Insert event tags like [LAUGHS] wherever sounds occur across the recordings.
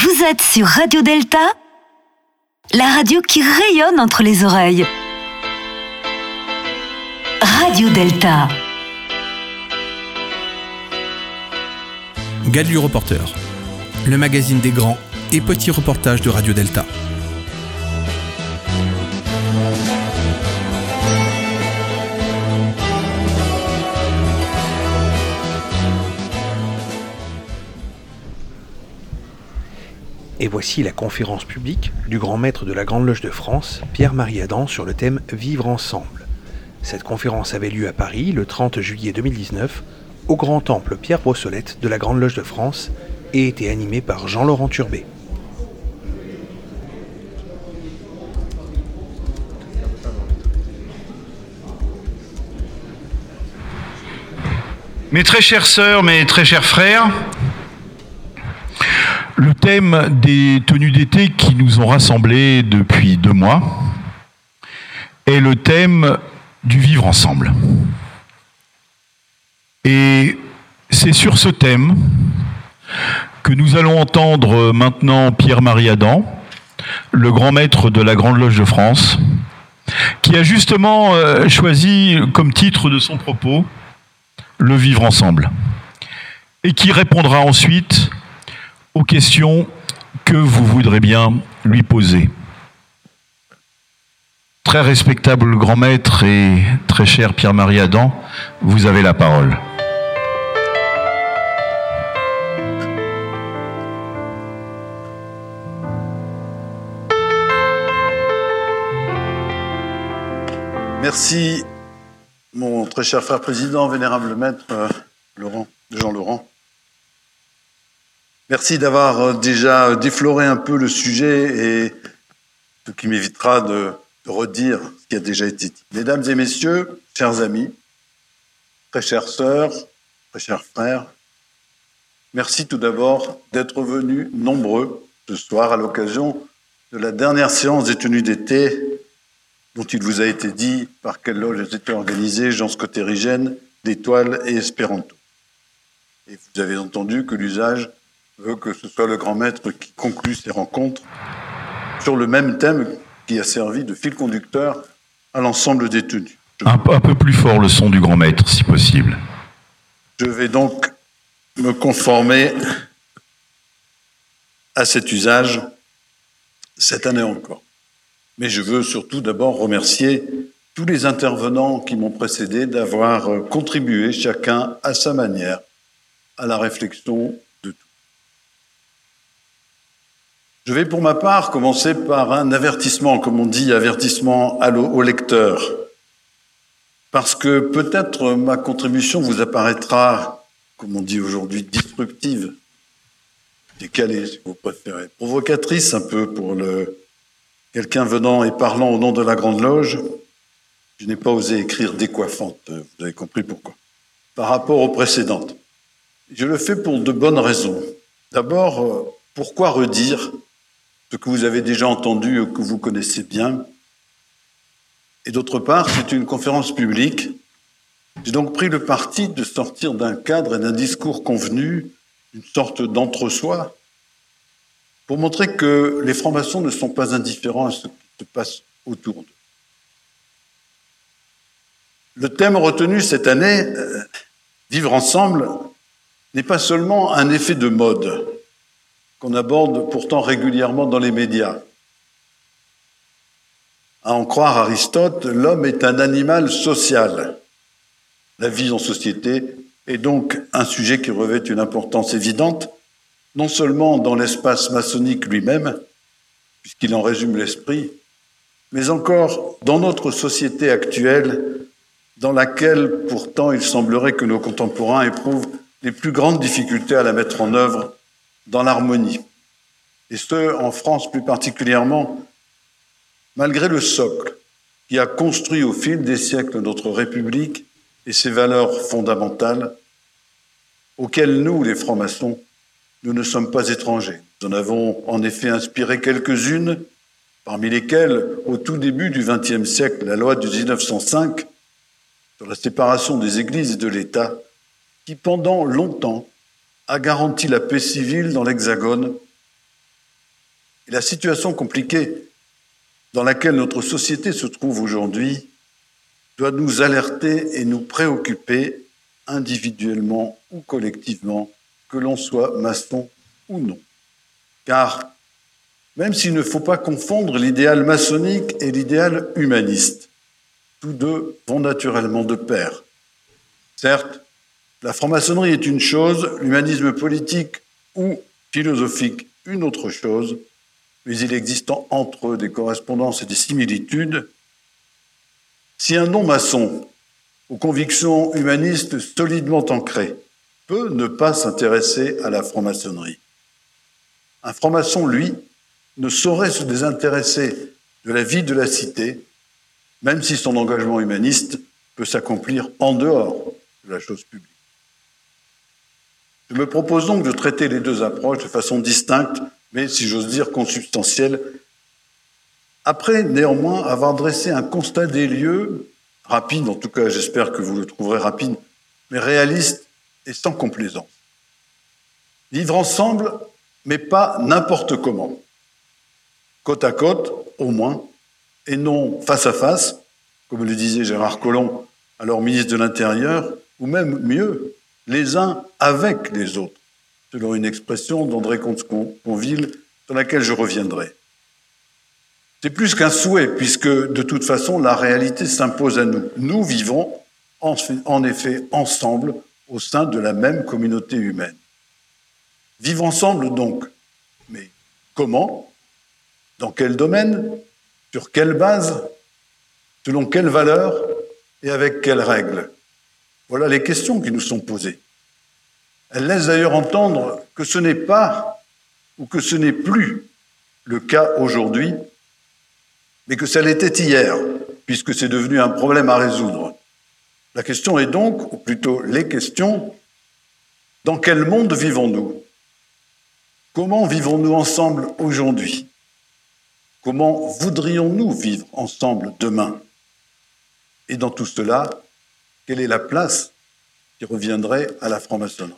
Vous êtes sur Radio Delta, la radio qui rayonne entre les oreilles. Radio Delta. Gadu Reporter, le magazine des grands et petits reportages de Radio Delta. Voici la conférence publique du grand maître de la Grande Loge de France, Pierre-Marie Adam, sur le thème Vivre ensemble. Cette conférence avait lieu à Paris le 30 juillet 2019 au grand temple Pierre Brossolette de la Grande Loge de France et était animée par Jean-Laurent Turbet. Mes très chères sœurs, mes très chers frères, le thème des tenues d'été qui nous ont rassemblés depuis deux mois est le thème du vivre ensemble. Et c'est sur ce thème que nous allons entendre maintenant Pierre-Marie Adam, le grand maître de la Grande Loge de France, qui a justement euh, choisi comme titre de son propos le vivre ensemble, et qui répondra ensuite questions que vous voudrez bien lui poser. Très respectable grand maître et très cher Pierre-Marie Adam, vous avez la parole. Merci, mon très cher frère président, vénérable maître euh, Laurent, Jean Laurent. Merci d'avoir euh, déjà défloré un peu le sujet et ce qui m'évitera de, redire ce qui a déjà été dit. Mesdames et messieurs, chers amis, très chères sœurs, très chers frères, merci tout d'abord d'être venus nombreux ce soir à l'occasion de la dernière séance des tenues d'été dont il vous a été dit par quelle loge elles étaient organisées, Jean Scotérigène, d'Étoile et Espéranto. Et vous avez entendu que l'usage veut que ce soit le grand maître qui conclut ces rencontres sur le même thème qui a servi de fil conducteur à l'ensemble des tenues. Un, un, peu plus fort le son du grand maître, si possible. Je vais donc me conformer à cet usage cette année encore. Mais je veux surtout d'abord remercier tous les intervenants qui m'ont précédé d'avoir contribué chacun à sa manière à la réflexion de tout. Je vais pour ma part commencer par un avertissement, comme on dit, avertissement au lecteur, parce que peut-être ma contribution vous apparaîtra, comme on dit aujourd'hui, disruptive, décalée si vous préférez, provocatrice un peu pour quelqu'un venant et parlant au nom de la Grande Loge, je n'ai pas osé écrire décoiffante, vous avez compris pourquoi, par rapport aux précédentes. Je le fais pour de bonnes raisons. D'abord, pourquoi redire ce que vous avez déjà entendu et que vous connaissez bien Et d'autre part, c'est une conférence publique. J'ai donc pris le parti de sortir d'un cadre et d'un discours convenu, une sorte d'entre-soi, pour montrer que les francs-maçons ne sont pas indifférents à ce qui se passe autour d'eux. Le thème retenu cette année, euh, Vivre ensemble, n'est pas seulement un effet de mode qu'on aborde pourtant régulièrement dans les médias. À en croire Aristote, l'homme est un animal social. La vie en société est donc un sujet qui revêt une importance évidente non seulement dans l'espace maçonnique lui-même, puisqu'il en résume l'esprit, mais encore dans notre société actuelle, dans laquelle pourtant il semblerait que nos contemporains éprouvent les plus grandes difficultés à la mettre en œuvre dans l'harmonie. Et ce, en France plus particulièrement, malgré le socle qui a construit au fil des siècles notre République et ses valeurs fondamentales, auxquelles nous, les francs-maçons, nous ne sommes pas étrangers. Nous en avons en effet inspiré quelques-unes, parmi lesquelles, au tout début du XXe siècle, la loi de 1905 sur la séparation des églises et de l'État, qui pendant longtemps a garanti la paix civile dans l'Hexagone Et la situation compliquée dans laquelle notre société se trouve aujourd'hui doit nous alerter et nous préoccuper individuellement ou collectivement, que l'on soit maçon ou non. Car même s'il ne faut pas confondre l'idéal maçonnique et l'idéal humaniste, tous deux vont naturellement de pair. Certes, la franc-maçonnerie est une chose, l'humanisme politique ou philosophique une autre chose, mais il existe entre eux des correspondances et des similitudes. Si un non-maçon aux convictions humanistes solidement ancrées peut ne pas s'intéresser à la franc-maçonnerie, un franc-maçon, lui, ne saurait se désintéresser de la vie de la cité, même si son engagement humaniste peut s'accomplir en dehors de la chose publique. Je me propose donc de traiter les deux approches de façon distincte, mais si j'ose dire consubstantielle, après néanmoins avoir dressé un constat des lieux, rapide, en tout cas j'espère que vous le trouverez rapide, mais réaliste et sans complaisance. Vivre ensemble, mais pas n'importe comment. Côte à côte, au moins, et non face à face, comme le disait Gérard Collomb, alors ministre de l'Intérieur, ou même mieux, les uns avec les autres, selon une expression d'André Comte-Conville, sur laquelle je reviendrai. C'est plus qu'un souhait, puisque de toute façon, la réalité s'impose à nous. Nous vivons en effet ensemble au sein de la même communauté humaine. Vivre ensemble donc, mais comment? Dans quel domaine? Sur quelle base? Selon quelles valeurs Et avec quelles règles? Voilà les questions qui nous sont posées. Elles laissent d'ailleurs entendre que ce n'est pas ou que ce n'est plus le cas aujourd'hui mais que ça l'était hier, puisque c'est devenu un problème à résoudre. La question est donc, ou plutôt les questions, dans quel monde vivons-nous? Comment vivons-nous ensemble aujourd'hui? Comment voudrions-nous vivre ensemble demain? Et dans tout cela, quelle est la place qui reviendrait à la franc-maçonnerie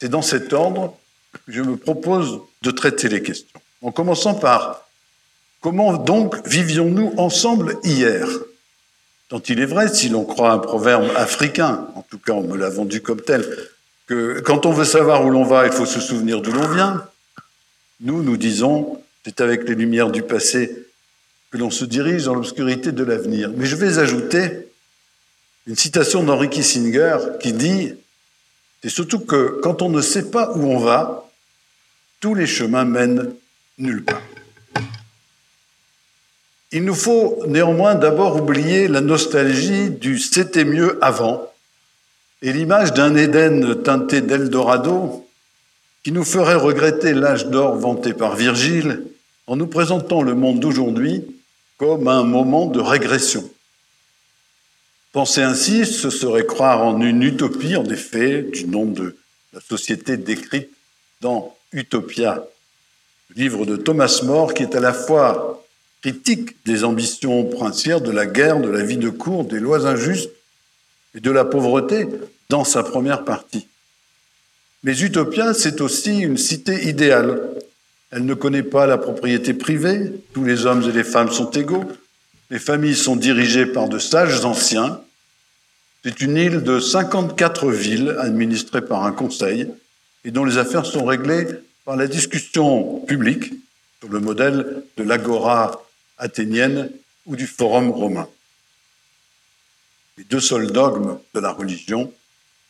C'est dans cet ordre que je me propose de traiter les questions. En commençant par Comment donc vivions-nous ensemble hier? Tant il est vrai, si l'on croit un proverbe africain, en tout cas on me l'a vendu comme tel, que quand on veut savoir où l'on va, il faut se souvenir d'où l'on vient. Nous, nous disons, c'est avec les lumières du passé que l'on se dirige dans l'obscurité de l'avenir. Mais je vais ajouter une citation d'Henri Kissinger qui dit, c'est surtout que quand on ne sait pas où on va, tous les chemins mènent nulle part. Il nous faut néanmoins d'abord oublier la nostalgie du c'était mieux avant et l'image d'un Éden teinté d'Eldorado qui nous ferait regretter l'âge d'or vanté par Virgile en nous présentant le monde d'aujourd'hui comme un moment de régression. Penser ainsi, ce serait croire en une utopie, en effet, du nom de la société décrite dans Utopia, livre de Thomas More, qui est à la fois critique des ambitions princières, de la guerre, de la vie de cour, des lois injustes et de la pauvreté dans sa première partie. Mais Utopia, c'est aussi une cité idéale. Elle ne connaît pas la propriété privée, tous les hommes et les femmes sont égaux, les familles sont dirigées par de sages anciens. C'est une île de 54 villes administrée par un conseil et dont les affaires sont réglées par la discussion publique sur le modèle de l'agora athénienne ou du Forum romain. Les deux seuls dogmes de la religion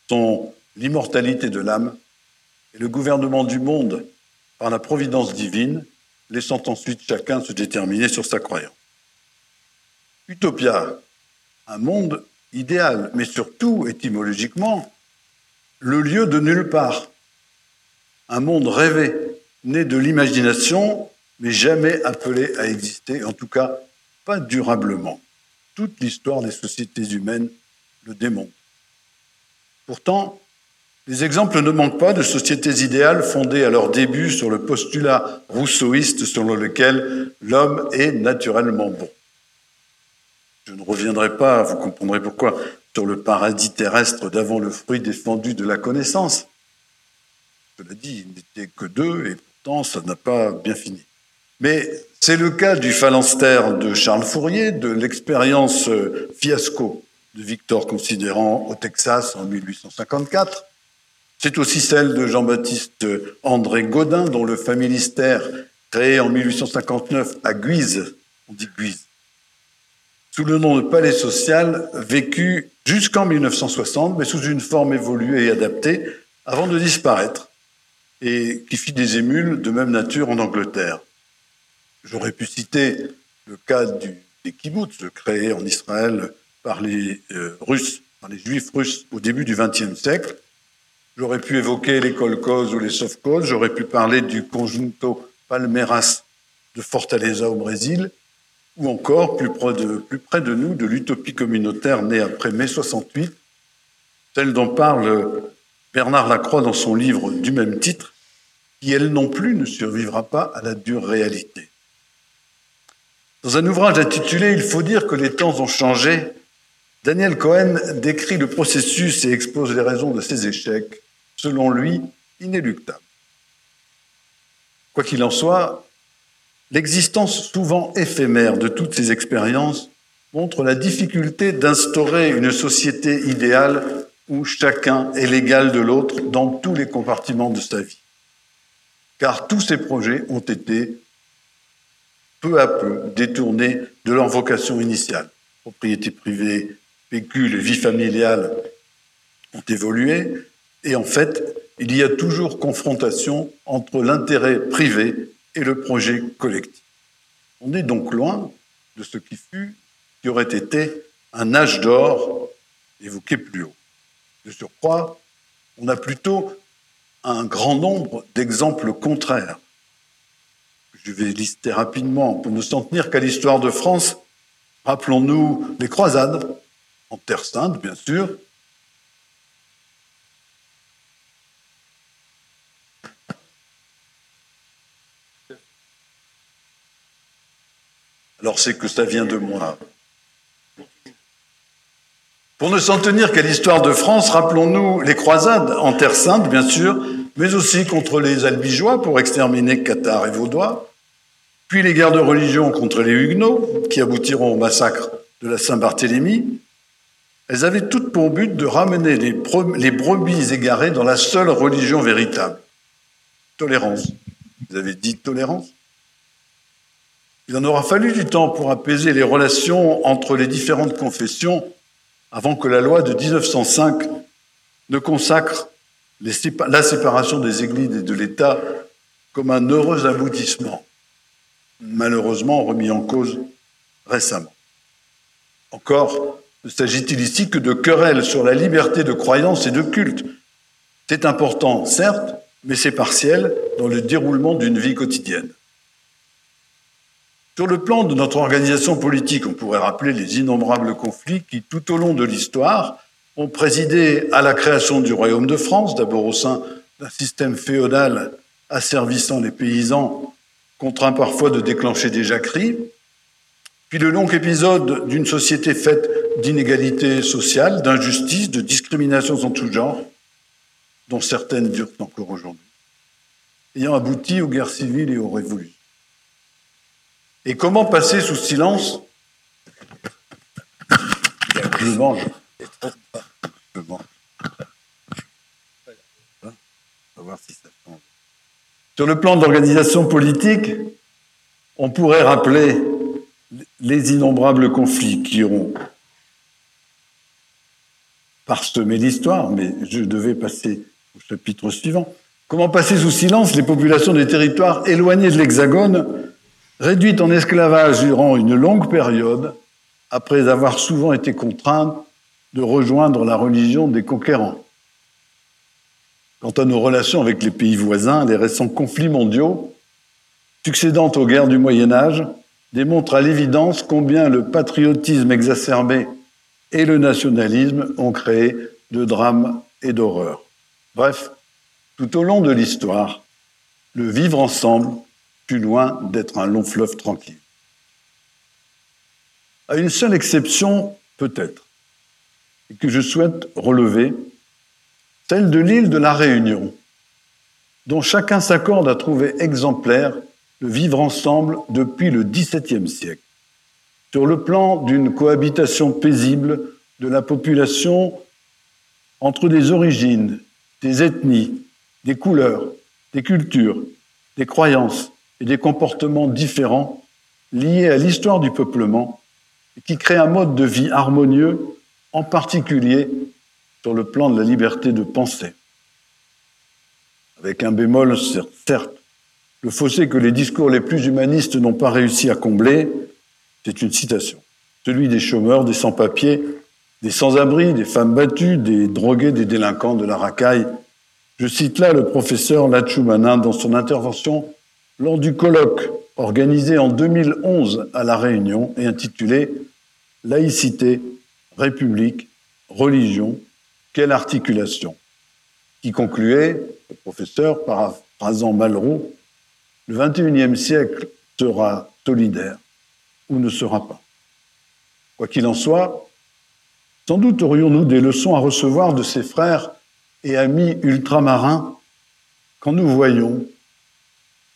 sont l'immortalité de l'âme et le gouvernement du monde par la providence divine, laissant ensuite chacun se déterminer sur sa croyance. Utopia, un monde idéal, mais surtout étymologiquement, le lieu de nulle part, un monde rêvé, né de l'imagination mais jamais appelé à exister, en tout cas pas durablement. Toute l'histoire des sociétés humaines le démontre. Pourtant, les exemples ne manquent pas de sociétés idéales fondées à leur début sur le postulat rousseauiste selon lequel l'homme est naturellement bon. Je ne reviendrai pas, vous comprendrez pourquoi, sur le paradis terrestre d'avant le fruit défendu de la connaissance. Je l'ai dit, il n'était que deux et pourtant ça n'a pas bien fini. Mais c'est le cas du phalanstère de Charles Fourier, de l'expérience fiasco de Victor Considérant au Texas en 1854. C'est aussi celle de Jean-Baptiste André Godin, dont le familistère créé en 1859 à Guise, on dit Guise, sous le nom de palais social, vécu jusqu'en 1960, mais sous une forme évoluée et adaptée, avant de disparaître, et qui fit des émules de même nature en Angleterre. J'aurais pu citer le cas des kibbutz créés en Israël par les euh, Juifs russes au début du XXe siècle. J'aurais pu évoquer les kolkhozes ou les sovkhozes. J'aurais pu parler du conjunto Palmeiras de Fortaleza au Brésil, ou encore, plus près de, nous, de l'utopie communautaire née après mai 68, celle dont parle Bernard Lacroix dans son livre du même titre, qui elle non plus ne survivra pas à la dure réalité. Dans un ouvrage intitulé Il faut dire que les temps ont changé, Daniel Cohen décrit le processus et expose les raisons de ses échecs, selon lui inéluctables. Quoi qu'il en soit, l'existence souvent éphémère de toutes ces expériences montre la difficulté d'instaurer une société idéale où chacun est l'égal de l'autre dans tous les compartiments de sa vie. Car tous ces projets ont été peu à peu détournés de leur vocation initiale. Propriété privée, pécule vie familiale ont évolué, et en fait, il y a toujours confrontation entre l'intérêt privé et le projet collectif. On est donc loin de ce qui fut, qui aurait été un âge d'or évoqué plus haut. De surcroît, on a plutôt un grand nombre d'exemples contraires. Je vais lister rapidement pour ne s'en tenir qu'à l'histoire de France. Rappelons-nous les croisades, en Terre Sainte, bien sûr, Alors c'est que ça vient de moi. Pour ne s'en tenir qu'à l'histoire de France, rappelons-nous les croisades en Terre Sainte, bien sûr, mais aussi contre les Albigeois pour exterminer Qatar et Vaudois, puis les guerres de religion contre les Huguenots, qui aboutiront au massacre de la Saint-Barthélemy. Elles avaient toutes pour but de ramener les, les brebis égarées dans la seule religion véritable. Tolérance. Vous avez dit tolérance? Il en aura fallu du temps pour apaiser les relations entre les différentes confessions avant que la loi de 1905 ne consacre la séparation des églises et de l'État comme un heureux aboutissement, malheureusement remis en cause récemment. Encore ne s'agit-il ici que de querelles sur la liberté de croyance et de culte. C'est important, certes, mais c'est partiel dans le déroulement d'une vie quotidienne. Sur le plan de notre organisation politique, on pourrait rappeler les innombrables conflits qui, tout au long de l'histoire, ont présidé à la création du Royaume de France, d'abord au sein d'un système féodal asservissant les paysans, contraints parfois de déclencher des jacqueries, puis le long épisode d'une société faite d'inégalités sociales, d'injustices, de discriminations en tout genre, dont certaines durent encore aujourd'hui, ayant abouti aux guerres civiles et aux révolutions. Et comment passer sous silence Sur le plan de l'organisation politique, on pourrait rappeler les innombrables conflits qui ont parsemé l'histoire, mais je devais passer au chapitre suivant. Comment passer sous silence les populations des territoires éloignés de l'Hexagone réduite en esclavage durant une longue période, après avoir souvent été contrainte de rejoindre la religion des conquérants. Quant à nos relations avec les pays voisins, les récents conflits mondiaux, succédant aux guerres du Moyen Âge, démontrent à l'évidence combien le patriotisme exacerbé et le nationalisme ont créé de drames et d'horreurs. Bref, tout au long de l'histoire, le vivre ensemble plus loin d'être un long fleuve tranquille. À une seule exception, peut-être, et que je souhaite relever, celle de l'île de la Réunion, dont chacun s'accorde à trouver exemplaire le vivre ensemble depuis le XVIIe siècle. Sur le plan d'une cohabitation paisible de la population entre des origines, des ethnies, des couleurs, des cultures, des croyances et des comportements différents liés à l'histoire du peuplement qui crée un mode de vie harmonieux, en particulier sur le plan de la liberté de penser. Avec un bémol, certes, le fossé que les discours les plus humanistes n'ont pas réussi à combler, c'est une citation. Celui des chômeurs, des sans-papiers, des sans-abri, des femmes battues, des drogués, des délinquants, de la racaille. Je cite là le professeur Lachumanin dans son intervention lors du colloque organisé en 2011 à La Réunion et intitulé Laïcité, République, Religion, quelle articulation? qui concluait, le professeur, paraphrasant Malraux, le XXIe siècle sera solidaire ou ne sera pas. Quoi qu'il en soit, sans doute aurions-nous des leçons à recevoir de ces frères et amis ultramarins quand nous voyons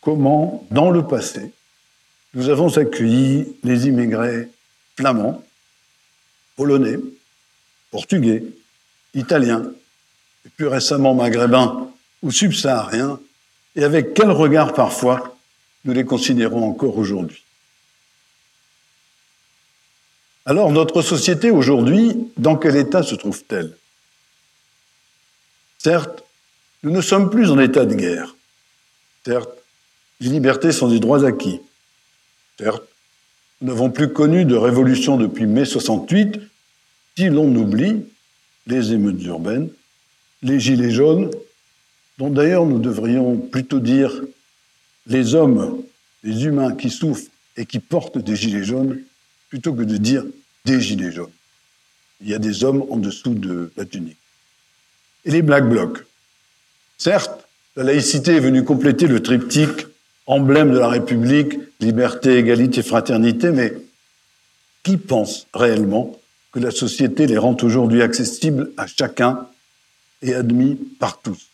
comment, dans le passé, nous avons accueilli les immigrés flamands, polonais, portugais, italiens, et plus récemment maghrébins ou subsahariens, et avec quel regard parfois nous les considérons encore aujourd'hui. Alors notre société aujourd'hui, dans quel état se trouve-t-elle? Certes, nous ne sommes plus en état de guerre. Certes, les libertés sont des droits acquis. Certes, nous n'avons plus connu de révolution depuis mai 68, si l'on oublie les émeutes urbaines, les gilets jaunes, dont d'ailleurs nous devrions plutôt dire les hommes, les humains qui souffrent et qui portent des gilets jaunes, plutôt que de dire des gilets jaunes. Il y a des hommes en dessous de la tunique. Et les Black Blocs. Certes, la laïcité est venue compléter le triptyque emblème de la République, liberté, égalité, fraternité, mais qui pense réellement que la société les rend aujourd'hui accessibles à chacun et admis par tous?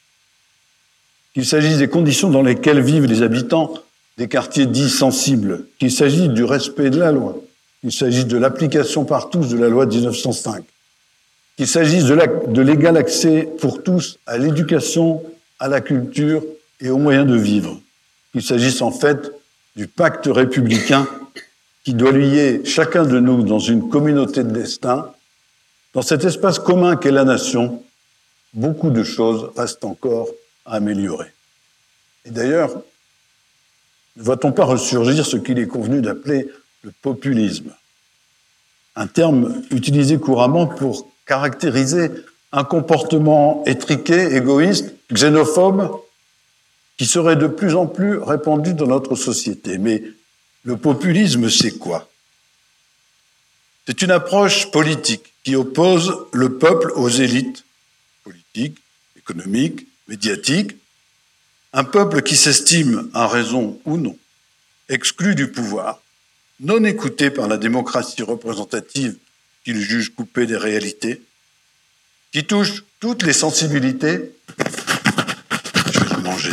Qu'il s'agisse des conditions dans lesquelles vivent les habitants des quartiers dits sensibles, qu'il s'agisse du respect de la loi, qu'il s'agisse de l'application par tous de la loi de 1905, qu'il s'agisse de l'égal accès pour tous à l'éducation, à la culture et aux moyens de vivre, qu'il s'agisse en fait du pacte républicain qui doit lier chacun de nous dans une communauté de destin, dans cet espace commun qu'est la nation, beaucoup de choses restent encore à améliorer. Et d'ailleurs, ne va-t-on pas ressurgir ce qu'il est convenu d'appeler le populisme, un terme utilisé couramment pour caractériser un comportement étriqué, égoïste, xénophobe, qui serait de plus en plus répandu dans notre société. Mais le populisme, c'est quoi? C'est une approche politique qui oppose le peuple aux élites politiques, économiques, médiatiques, un peuple qui s'estime, à raison ou non, exclu du pouvoir, non écouté par la démocratie représentative qu'il juge coupée des réalités, qui touche toutes les sensibilités, je vais manger,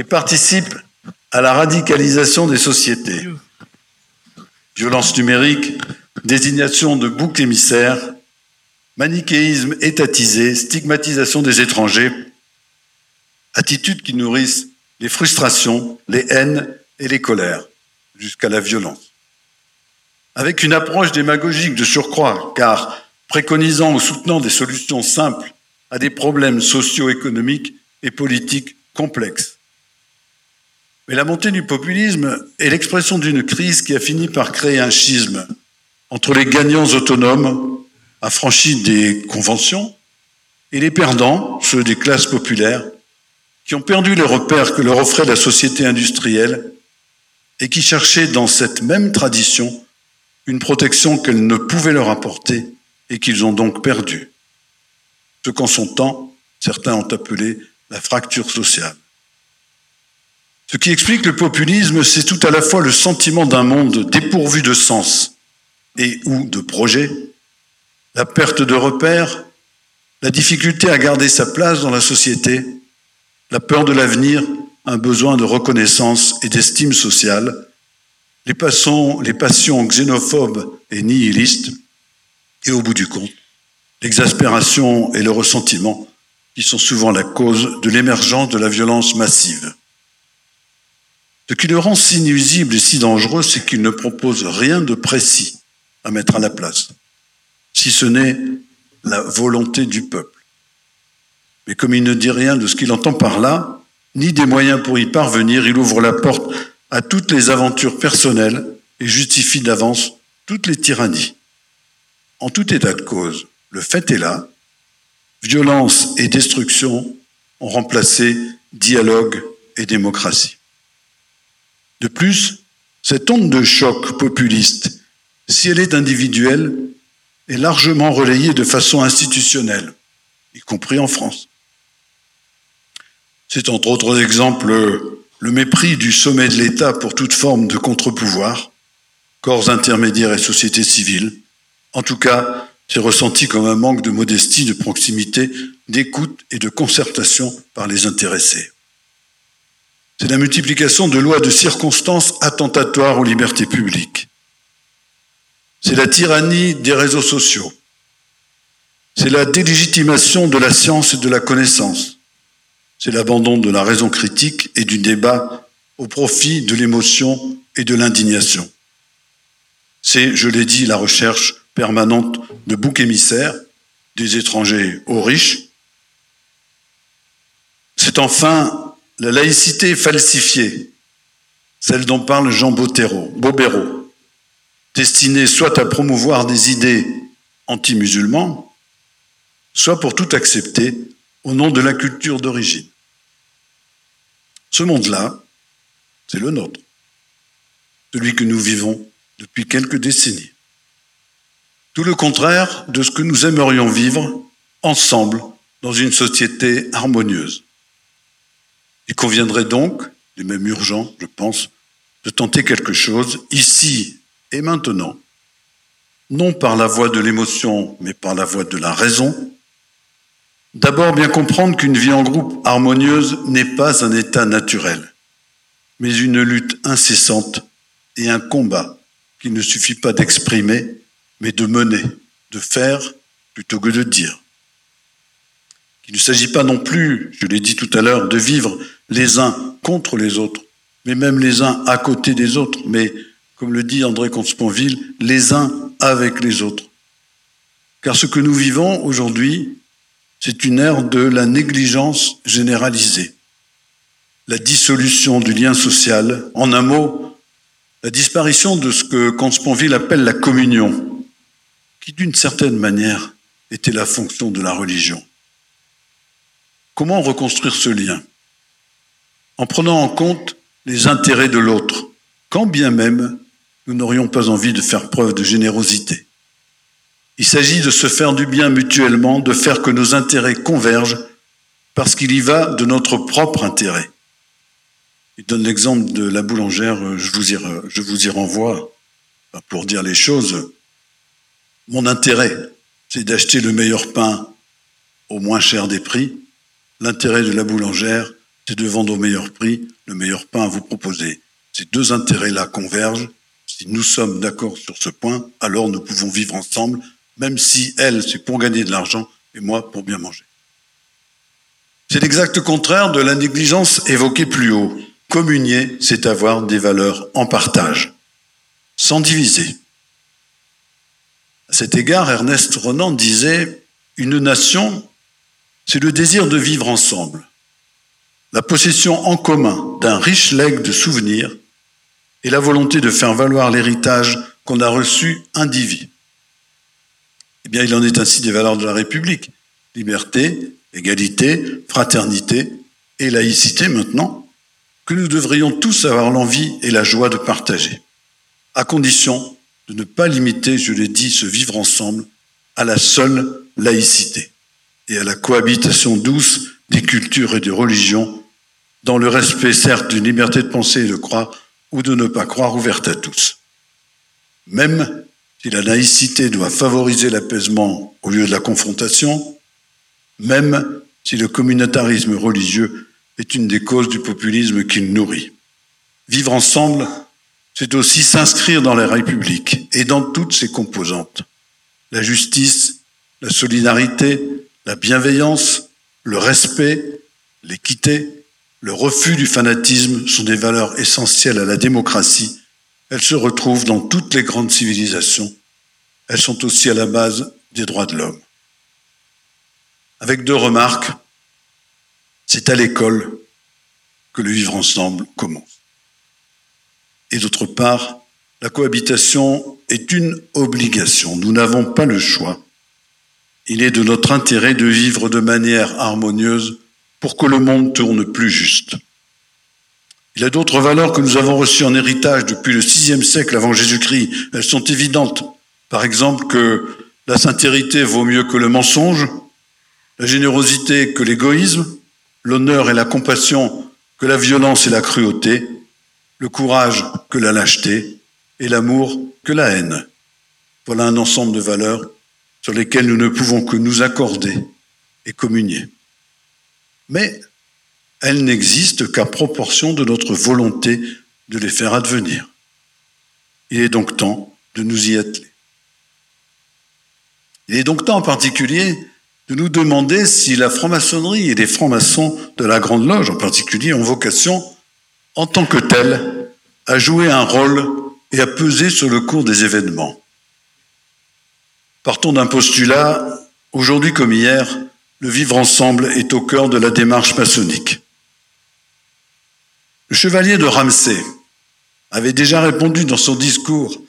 et participe à la radicalisation des sociétés. Violence numérique, désignation de boucs émissaires, manichéisme étatisé, stigmatisation des étrangers, attitudes qui nourrissent les frustrations, les haines et les colères jusqu'à la violence. Avec une approche démagogique de surcroît, car préconisant ou soutenant des solutions simples à des problèmes socio-économiques et politiques complexes. Mais la montée du populisme est l'expression d'une crise qui a fini par créer un schisme entre les gagnants autonomes, affranchis des conventions, et les perdants, ceux des classes populaires, qui ont perdu les repères que leur offrait la société industrielle et qui cherchaient dans cette même tradition une protection qu'elle ne pouvait leur apporter et qu'ils ont donc perdu. Ce qu'en son temps, certains ont appelé la fracture sociale. Ce qui explique le populisme, c'est tout à la fois le sentiment d'un monde dépourvu de sens et ou de projet, la perte de repères, la difficulté à garder sa place dans la société, la peur de l'avenir un besoin de reconnaissance et d'estime sociale, les passions, les passions xénophobes et nihilistes, et au bout du compte, l'exaspération et le ressentiment qui sont souvent la cause de l'émergence de la violence massive. Ce qui le rend si nuisible et si dangereux, c'est qu'il ne propose rien de précis à mettre à la place, si ce n'est la volonté du peuple. Mais comme il ne dit rien de ce qu'il entend par là, ni des moyens pour y parvenir, il ouvre la porte à toutes les aventures personnelles et justifie d'avance toutes les tyrannies. En tout état de cause, le fait est là, violence et destruction ont remplacé dialogue et démocratie. De plus, cette onde de choc populiste, si elle est individuelle, est largement relayée de façon institutionnelle, y compris en France. C'est entre autres exemples le mépris du sommet de l'État pour toute forme de contre-pouvoir, corps intermédiaires et société civile. En tout cas, c'est ressenti comme un manque de modestie, de proximité, d'écoute et de concertation par les intéressés. C'est la multiplication de lois de circonstances attentatoires aux libertés publiques. C'est la tyrannie des réseaux sociaux. C'est la délégitimation de la science et de la connaissance c'est l'abandon de la raison critique et du débat au profit de l'émotion et de l'indignation. C'est, je l'ai dit, la recherche permanente de boucs émissaires, des étrangers aux riches. C'est enfin la laïcité falsifiée, celle dont parle Jean Bobéro, destinée soit à promouvoir des idées anti-musulmans, soit pour tout accepter au nom de la culture d'origine. Ce monde-là, c'est le nôtre, celui que nous vivons depuis quelques décennies. Tout le contraire de ce que nous aimerions vivre ensemble dans une société harmonieuse. Il conviendrait donc, et même urgent, je pense, de tenter quelque chose ici et maintenant, non par la voie de l'émotion, mais par la voie de la raison, D'abord, bien comprendre qu'une vie en groupe harmonieuse n'est pas un état naturel, mais une lutte incessante et un combat qu'il ne suffit pas d'exprimer, mais de mener, de faire plutôt que de dire. Il ne s'agit pas non plus, je l'ai dit tout à l'heure, de vivre les uns contre les autres, mais même les uns à côté des autres, mais comme le dit André Comte-Sponville, les uns avec les autres. Car ce que nous vivons aujourd'hui, c'est une ère de la négligence généralisée, la dissolution du lien social, en un mot, la disparition de ce que Consponville appelle la communion, qui d'une certaine manière était la fonction de la religion. Comment reconstruire ce lien? En prenant en compte les intérêts de l'autre, quand bien même nous n'aurions pas envie de faire preuve de générosité. Il s'agit de se faire du bien mutuellement, de faire que nos intérêts convergent, parce qu'il y va de notre propre intérêt. Il donne l'exemple de la boulangère, je vous y, renvoie pour dire les choses. Mon intérêt, c'est d'acheter le meilleur pain au moins cher des prix. L'intérêt de la boulangère, c'est de vendre au meilleur prix le meilleur pain à vous proposer. Ces deux intérêts-là convergent. Si nous sommes d'accord sur ce point, alors nous pouvons vivre ensemble même si elle, c'est pour gagner de l'argent et moi pour bien manger. C'est l'exact contraire de la négligence évoquée plus haut. Communier, c'est avoir des valeurs en partage, sans diviser. À cet égard, Ernest Renan disait, une nation, c'est le désir de vivre ensemble, la possession en commun d'un riche legs de souvenirs et la volonté de faire valoir l'héritage qu'on a reçu indivis. Eh bien, il en est ainsi des valeurs de la République. Liberté, égalité, fraternité et laïcité maintenant, que nous devrions tous avoir l'envie et la joie de partager, à condition de ne pas limiter, je l'ai dit, ce vivre ensemble à la seule laïcité et à la cohabitation douce des cultures et des religions, dans le respect certes d'une liberté de penser et de croire ou de ne pas croire ouverte à tous. Même si la laïcité doit favoriser l'apaisement au lieu de la confrontation, même si le communautarisme religieux est une des causes du populisme qu'il nourrit. Vivre ensemble, c'est aussi s'inscrire dans la République et dans toutes ses composantes. La justice, la solidarité, la bienveillance, le respect, l'équité, le refus du fanatisme sont des valeurs essentielles à la démocratie. Elles se retrouvent dans toutes les grandes civilisations. Elles sont aussi à la base des droits de l'homme. Avec deux remarques. C'est à l'école que le vivre ensemble commence. Et d'autre part, la cohabitation est une obligation. Nous n'avons pas le choix. Il est de notre intérêt de vivre de manière harmonieuse pour que le monde tourne plus juste. Il y a d'autres valeurs que nous avons reçues en héritage depuis le sixième siècle avant Jésus-Christ. Elles sont évidentes. Par exemple, que la sincérité vaut mieux que le mensonge, la générosité que l'égoïsme, l'honneur et la compassion que la violence et la cruauté, le courage que la lâcheté et l'amour que la haine. Voilà un ensemble de valeurs sur lesquelles nous ne pouvons que nous accorder et communier. Mais elles n'existent qu'à proportion de notre volonté de les faire advenir. Il est donc temps de nous y atteler. Il est donc temps en particulier de nous demander si la franc-maçonnerie et les francs-maçons de la Grande Loge en particulier ont vocation, en tant que tels, à jouer un rôle et à peser sur le cours des événements. Partons d'un postulat, aujourd'hui comme hier, le vivre ensemble est au cœur de la démarche maçonnique. Le chevalier de Ramsay avait déjà répondu dans son discours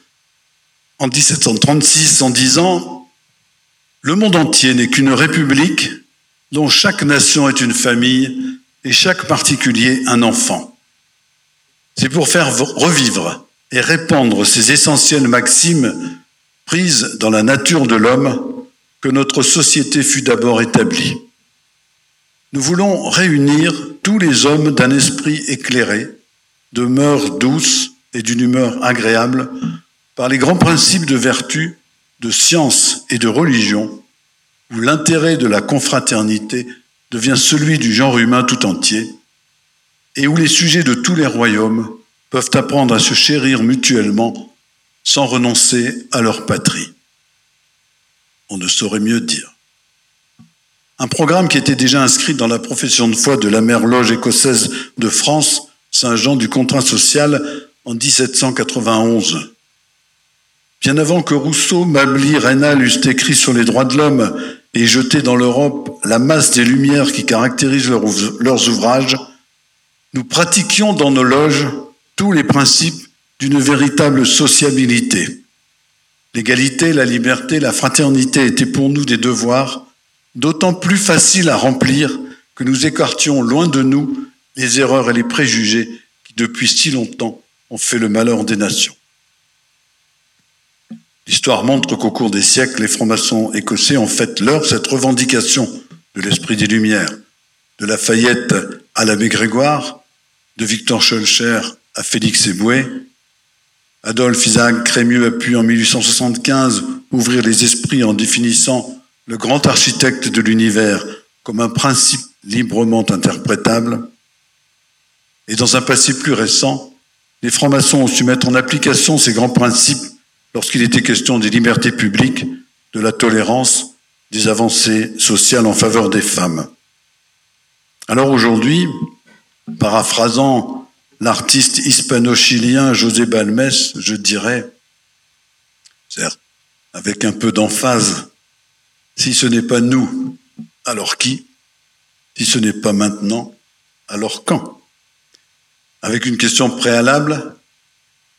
en 1736 en disant Le monde entier n'est qu'une république dont chaque nation est une famille et chaque particulier un enfant. C'est pour faire revivre et répandre ces essentielles maximes prises dans la nature de l'homme que notre société fut d'abord établie. Nous voulons réunir tous les hommes d'un esprit éclairé, de mœurs douces et d'une humeur agréable par les grands principes de vertu, de science et de religion, où l'intérêt de la confraternité devient celui du genre humain tout entier, et où les sujets de tous les royaumes peuvent apprendre à se chérir mutuellement sans renoncer à leur patrie. On ne saurait mieux dire. Un programme qui était déjà inscrit dans la profession de foi de la mère loge écossaise de France, Saint-Jean du contrat social, en 1791. Bien avant que Rousseau, Mably, Rénal eussent écrit sur les droits de l'homme et jeté dans l'Europe la masse des lumières qui caractérisent leurs ouvrages, nous pratiquions dans nos loges tous les principes d'une véritable sociabilité. L'égalité, la liberté, la fraternité étaient pour nous des devoirs d'autant plus faciles à remplir que nous écartions loin de nous les erreurs et les préjugés qui depuis si longtemps ont fait le malheur des nations. L'histoire montre qu'au cours des siècles, les francs-maçons écossais ont fait leur cette revendication de l'esprit des Lumières, de Lafayette à l'abbé Grégoire, de Victor Schulcher à Félix Eboué. Adolphe Isaac Crémieux a pu en 1875 ouvrir les esprits en définissant le grand architecte de l'univers comme un principe librement interprétable. Et dans un passé plus récent, les francs-maçons ont su mettre en application ces grands principes lorsqu'il était question des libertés publiques, de la tolérance, des avancées sociales en faveur des femmes. Alors aujourd'hui, paraphrasant l'artiste hispano-chilien José Balmes, je dirais, certes, avec un peu d'emphase, si ce n'est pas nous, alors qui? Si ce n'est pas maintenant, alors quand? Avec une question préalable,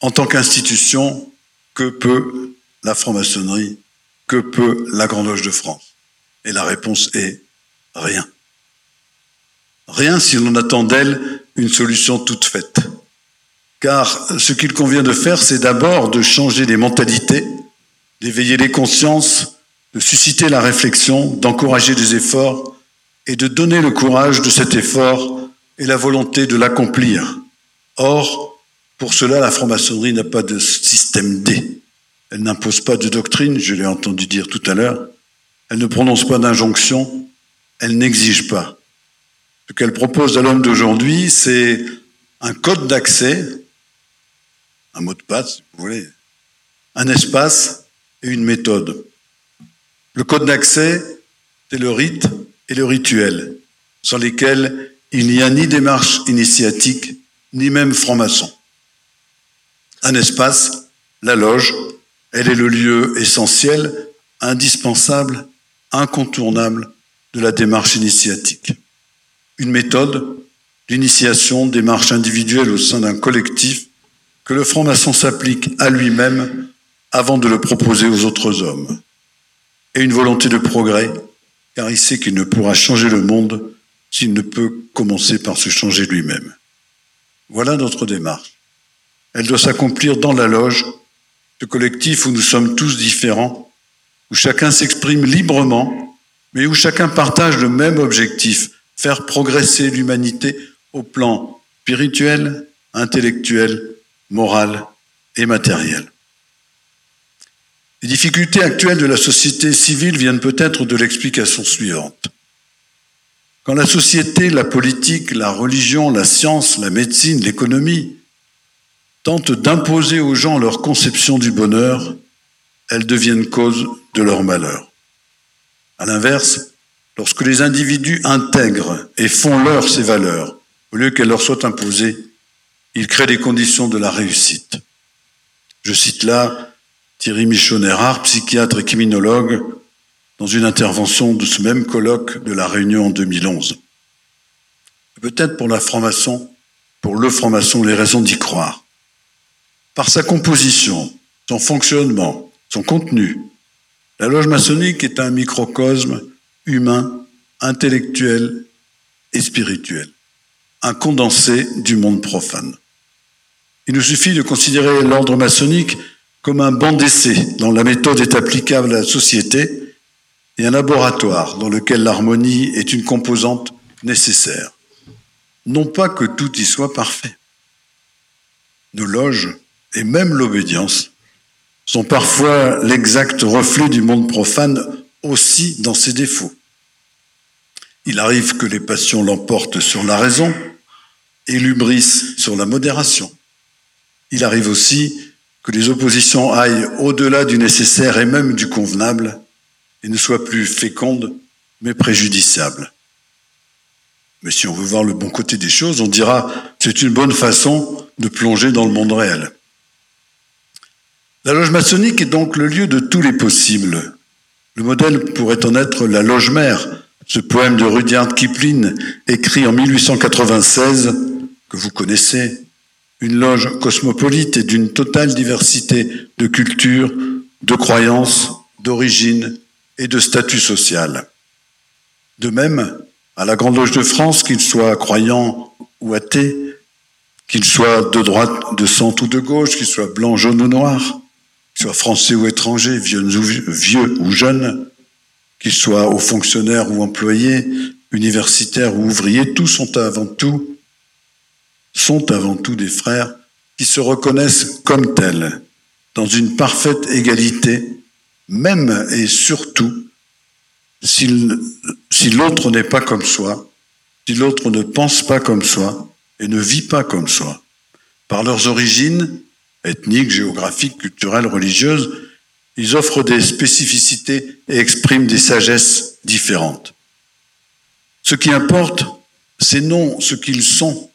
en tant qu'institution, que peut la franc-maçonnerie? Que peut la Grande Loge de France? Et la réponse est rien. Rien si l'on attend d'elle une solution toute faite. Car ce qu'il convient de faire, c'est d'abord de changer les mentalités, d'éveiller les consciences, de susciter la réflexion, d'encourager des efforts et de donner le courage de cet effort et la volonté de l'accomplir. Or, pour cela, la franc-maçonnerie n'a pas de système D. Elle n'impose pas de doctrine, je l'ai entendu dire tout à l'heure. Elle ne prononce pas d'injonction. Elle n'exige pas. Ce qu'elle propose à l'homme d'aujourd'hui, c'est un code d'accès, un mot de passe, si vous voulez, un espace et une méthode. Le code d'accès, c'est le rite et le rituel, sans lesquels il n'y a ni démarche initiatique, ni même franc-maçon. Un espace, la loge, elle est le lieu essentiel, indispensable, incontournable de la démarche initiatique. Une méthode, l'initiation, démarche individuelle au sein d'un collectif, que le franc-maçon s'applique à lui-même avant de le proposer aux autres hommes. Et une volonté de progrès, car il sait qu'il ne pourra changer le monde s'il ne peut commencer par se changer lui-même. Voilà notre démarche. Elle doit s'accomplir dans la loge, ce collectif où nous sommes tous différents, où chacun s'exprime librement, mais où chacun partage le même objectif, faire progresser l'humanité au plan spirituel, intellectuel, moral et matériel. Les difficultés actuelles de la société civile viennent peut-être de l'explication suivante. Quand la société, la politique, la religion, la science, la médecine, l'économie tentent d'imposer aux gens leur conception du bonheur, elles deviennent cause de leur malheur. À l'inverse, lorsque les individus intègrent et font leur ces valeurs, au lieu qu'elles leur soient imposées, ils créent les conditions de la réussite. Je cite là Thierry Michon-Erard, psychiatre et criminologue, dans une intervention de ce même colloque de la Réunion en 2011. Peut-être pour la franc-maçon, pour le franc-maçon, les raisons d'y croire. Par sa composition, son fonctionnement, son contenu, la loge maçonnique est un microcosme humain, intellectuel et spirituel, un condensé du monde profane. Il nous suffit de considérer l'ordre maçonnique comme un banc d'essai dont la méthode est applicable à la société et un laboratoire dans lequel l'harmonie est une composante nécessaire. Non pas que tout y soit parfait. Nos loges et même l'obédience sont parfois l'exact reflet du monde profane aussi dans ses défauts. Il arrive que les passions l'emportent sur la raison et l'ubris sur la modération. Il arrive aussi que les oppositions aillent au-delà du nécessaire et même du convenable et ne soient plus fécondes mais préjudiciables. Mais si on veut voir le bon côté des choses, on dira c'est une bonne façon de plonger dans le monde réel. La loge maçonnique est donc le lieu de tous les possibles. Le modèle pourrait en être la loge mère, ce poème de Rudyard Kipling écrit en 1896 que vous connaissez, une loge cosmopolite et d'une totale diversité de cultures, de croyances, d'origines et de statut social. De même, à la Grande Loge de France, qu'il soit croyant ou athée, qu'il soit de droite, de centre ou de gauche, qu'il soit blanc, jaune ou noir, soit français ou étranger, vieux ou, vieux ou jeune, qu'il soit aux fonctionnaires ou employés, universitaires ou ouvriers, tous sont avant tout sont avant tout des frères qui se reconnaissent comme tels, dans une parfaite égalité, même et surtout si l'autre n'est pas comme soi, si l'autre ne pense pas comme soi et ne vit pas comme soi. Par leurs origines, ethniques, géographiques, culturelles, religieuses, ils offrent des spécificités et expriment des sagesses différentes. Ce qui importe, c'est non ce qu'ils sont,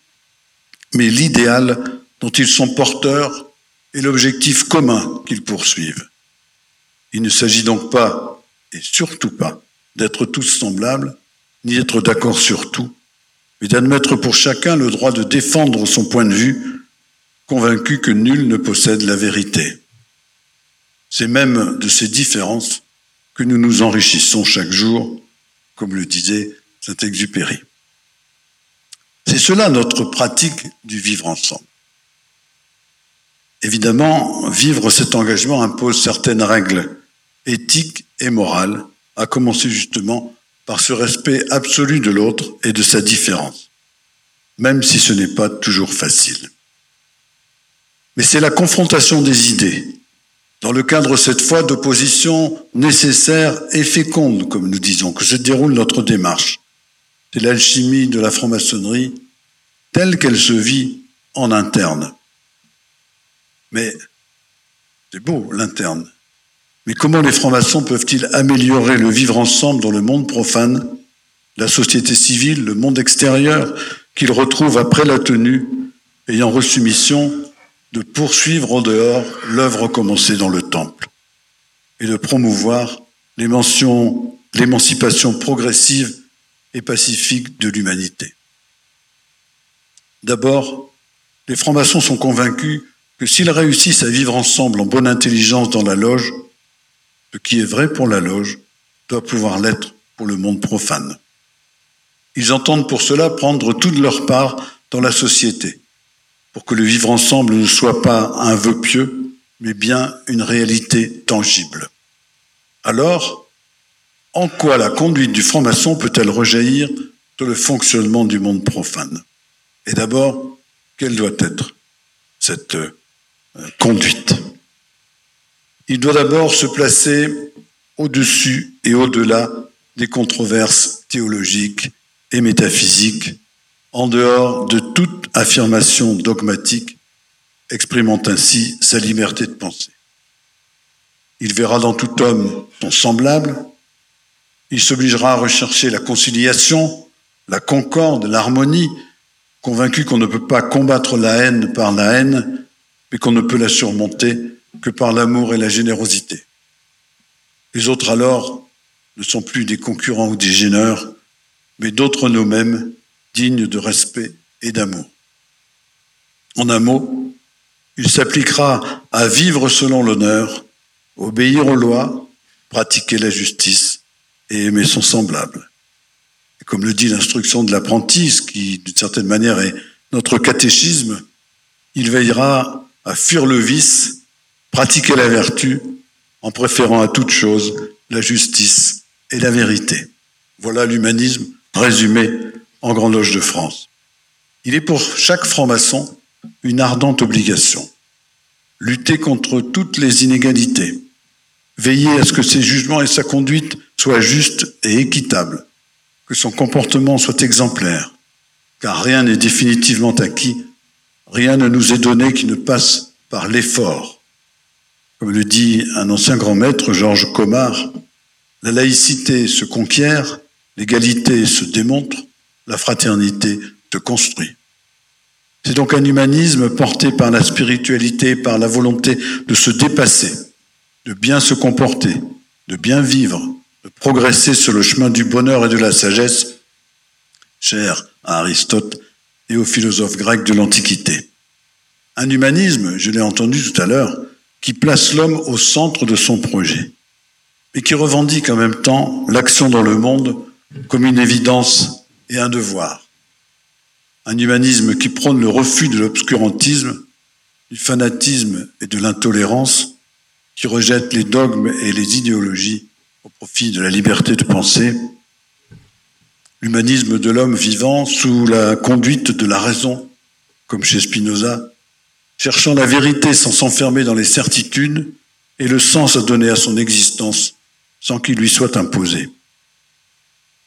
mais l'idéal dont ils sont porteurs et l'objectif commun qu'ils poursuivent. Il ne s'agit donc pas, et surtout pas, d'être tous semblables, ni d'être d'accord sur tout, mais d'admettre pour chacun le droit de défendre son point de vue, convaincu que nul ne possède la vérité. C'est même de ces différences que nous nous enrichissons chaque jour, comme le disait Saint-Exupéry. C'est cela notre pratique du vivre ensemble. Évidemment, vivre cet engagement impose certaines règles éthiques et morales, à commencer justement par ce respect absolu de l'autre et de sa différence, même si ce n'est pas toujours facile. Mais c'est la confrontation des idées, dans le cadre cette fois d'oppositions nécessaires et fécondes, comme nous disons, que se déroule notre démarche. c'est l'alchimie de la franc-maçonnerie telle qu'elle se vit en interne. Mais c'est beau l'interne. Mais comment les francs-maçons peuvent-ils améliorer le vivre ensemble dans le monde profane, la société civile, le monde extérieur, qu'ils retrouvent après la tenue, ayant reçu mission de poursuivre en dehors l'œuvre commencée dans le temple et de promouvoir l'émancipation progressive et pacifique de l'humanité. D'abord, les francs-maçons sont convaincus que s'ils réussissent à vivre ensemble en bonne intelligence dans la loge, ce qui est vrai pour la loge doit pouvoir l'être pour le monde profane. Ils entendent pour cela prendre toute leur part dans la société, pour que le vivre ensemble ne soit pas un vœu pieux, mais bien une réalité tangible. Alors, en quoi la conduite du franc-maçon peut-elle rejaillir sur le fonctionnement du monde profane? Et d'abord, quelle doit être cette euh, conduite? Il doit d'abord se placer au-dessus et au-delà des controverses théologiques et métaphysiques, en dehors de toute affirmation dogmatique, exprimant ainsi sa liberté de penser. Il verra dans tout homme son semblable, il s'obligera à rechercher la conciliation, la concorde, l'harmonie, convaincu qu'on ne peut pas combattre la haine par la haine, mais qu'on ne peut la surmonter que par l'amour et la générosité. Les autres alors ne sont plus des concurrents ou des gêneurs, mais d'autres nous-mêmes, dignes de respect et d'amour. En un mot, il s'appliquera à vivre selon l'honneur, obéir aux lois, pratiquer la justice et aimer son semblable. Comme le dit l'instruction de l'apprenti, qui d'une certaine manière est notre catéchisme, il veillera à fuir le vice, pratiquer la vertu, en préférant à toute chose la justice et la vérité. Voilà l'humanisme résumé en Grande Loge de France. Il est pour chaque franc-maçon une ardente obligation. Lutter contre toutes les inégalités, veiller à ce que ses jugements et sa conduite soient justes et équitables, que son comportement soit exemplaire, car rien n'est définitivement acquis, rien ne nous est donné qui ne passe par l'effort. Comme le dit un ancien grand maître, Georges Comard, la laïcité se conquiert, l'égalité se démontre, la fraternité se construit. C'est donc un humanisme porté par la spiritualité, par la volonté de se dépasser, de bien se comporter, de bien vivre, de progresser sur le chemin du bonheur et de la sagesse, cher à Aristote et aux philosophes grecs de l'Antiquité. Un humanisme, je l'ai entendu tout à l'heure, qui place l'homme au centre de son projet, mais qui revendique en même temps l'action dans le monde comme une évidence et un devoir. Un humanisme qui prône le refus de l'obscurantisme, du fanatisme et de l'intolérance, qui rejette les dogmes et les idéologies au profit de la liberté de penser, l'humanisme de l'homme vivant sous la conduite de la raison, comme chez Spinoza, cherchant la vérité sans s'enfermer dans les certitudes et le sens à donner à son existence sans qu'il lui soit imposé.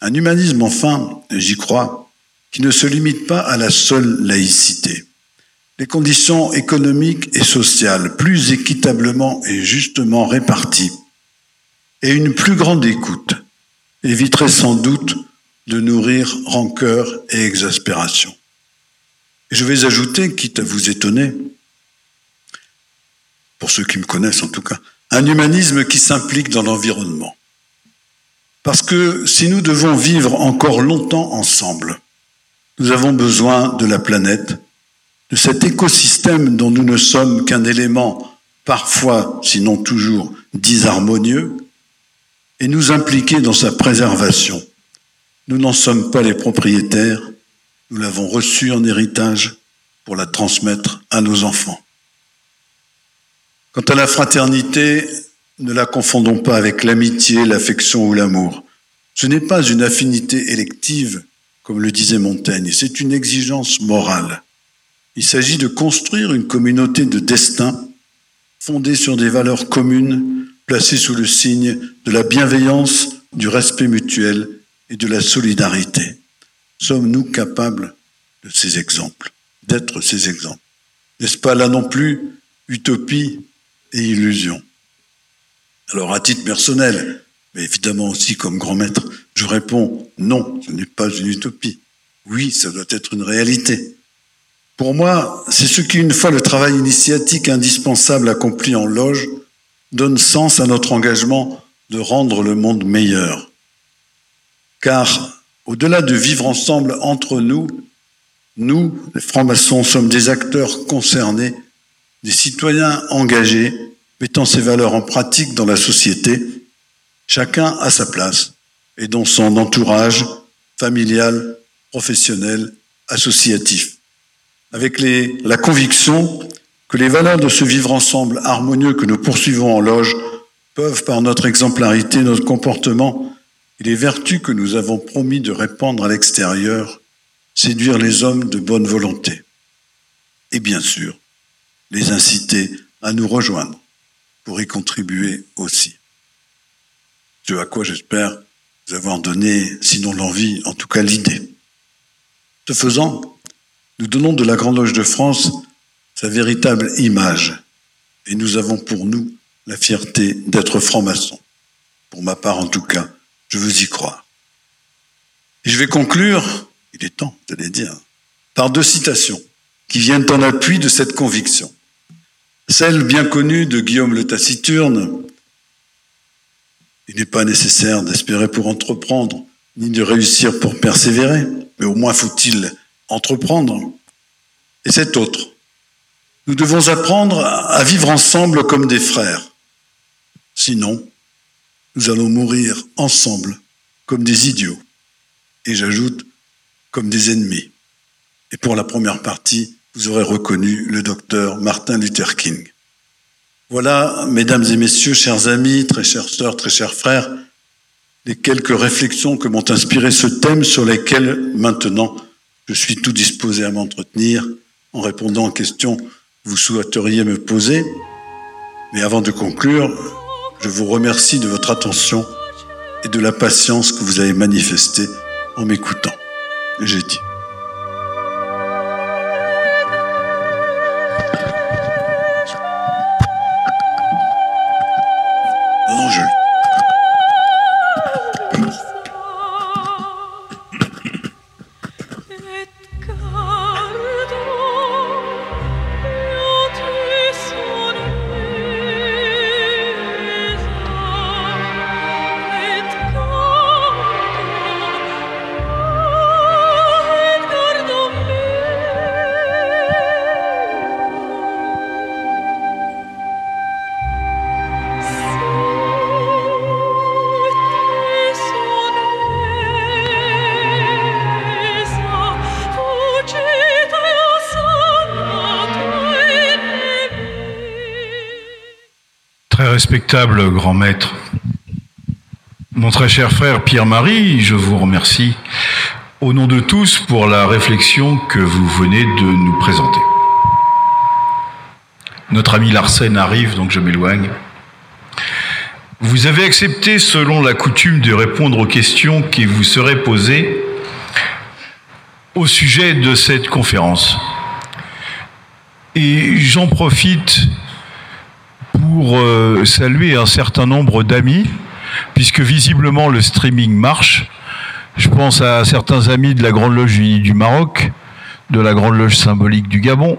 Un humanisme, enfin, j'y crois, qui ne se limite pas à la seule laïcité les conditions économiques et sociales plus équitablement et justement réparties et une plus grande écoute éviterait sans doute de nourrir rancœur et exaspération. Je vais ajouter, quitte à vous étonner, pour ceux qui me connaissent en tout cas, un humanisme qui s'implique dans l'environnement. Parce que si nous devons vivre encore longtemps ensemble, nous avons besoin de la planète de cet écosystème dont nous ne sommes qu'un élément parfois, sinon toujours, disharmonieux, et nous impliquer dans sa préservation. Nous n'en sommes pas les propriétaires, nous l'avons reçue en héritage pour la transmettre à nos enfants. Quant à la fraternité, ne la confondons pas avec l'amitié, l'affection ou l'amour. Ce n'est pas une affinité élective, comme le disait Montaigne, c'est une exigence morale. Il s'agit de construire une communauté de destin fondée sur des valeurs communes, placées sous le signe de la bienveillance, du respect mutuel et de la solidarité. sommes-nous capables de ces exemples, d'être ces exemples? N'est-ce pas là non plus utopie et illusion? Alors à titre personnel, mais évidemment aussi comme grand maître, je réponds non, ce n'est pas une utopie. Oui, ça doit être une réalité. Pour moi, c'est ce qui, une fois le travail initiatique indispensable accompli en loge, donne sens à notre engagement de rendre le monde meilleur. Car, au-delà de vivre ensemble entre nous, nous, les francs-maçons, sommes des acteurs concernés, des citoyens engagés, mettant ces valeurs en pratique dans la société, chacun à sa place et dans son entourage familial, professionnel, associatif, avec la conviction que les valeurs de ce vivre ensemble harmonieux que nous poursuivons en loge peuvent, par notre exemplarité, notre comportement et les vertus que nous avons promis de répandre à l'extérieur, séduire les hommes de bonne volonté. Et bien sûr, les inciter à nous rejoindre pour y contribuer aussi. Ce à quoi j'espère vous avoir donné, sinon l'envie, en tout cas l'idée. Ce faisant, nous donnons de la Grande Loge de France sa véritable image, et nous avons pour nous la fierté d'être franc-maçon. Pour ma part, en tout cas, je veux y croire. Et je vais conclure, il est temps, de les dire, par deux citations qui viennent en appui de cette conviction. Celle bien connue de Guillaume le Taciturne, il n'est pas nécessaire d'espérer pour entreprendre, ni de réussir pour persévérer, mais au moins faut-il entreprendre. Et cette autre, nous devons apprendre à vivre ensemble comme des frères. Sinon, nous allons mourir ensemble comme des idiots. Et j'ajoute, comme des ennemis. Et pour la première partie, vous aurez reconnu le docteur Martin Luther King. Voilà, mesdames et messieurs, chers amis, très chères sœurs, très chers frères, les quelques réflexions que m'ont inspiré ce thème sur lesquels maintenant je suis tout disposé à m'entretenir en répondant aux questions que vous souhaiteriez me poser. Mais avant de conclure, je vous remercie de votre attention et de la patience que vous avez manifestée en m'écoutant. J'ai dit. Respectable grand maître, mon très cher frère Pierre-Marie, je vous remercie au nom de tous pour la réflexion que vous venez de nous présenter. Notre ami Larsen arrive, donc je m'éloigne. Vous avez accepté, selon la coutume, de répondre aux questions qui vous seraient posées au sujet de cette conférence. Et j'en profite pour euh, saluer un certain nombre d'amis, puisque visiblement le streaming marche. Je pense à certains amis de la Grande Loge Unie du Maroc, de la Grande Loge symbolique du Gabon,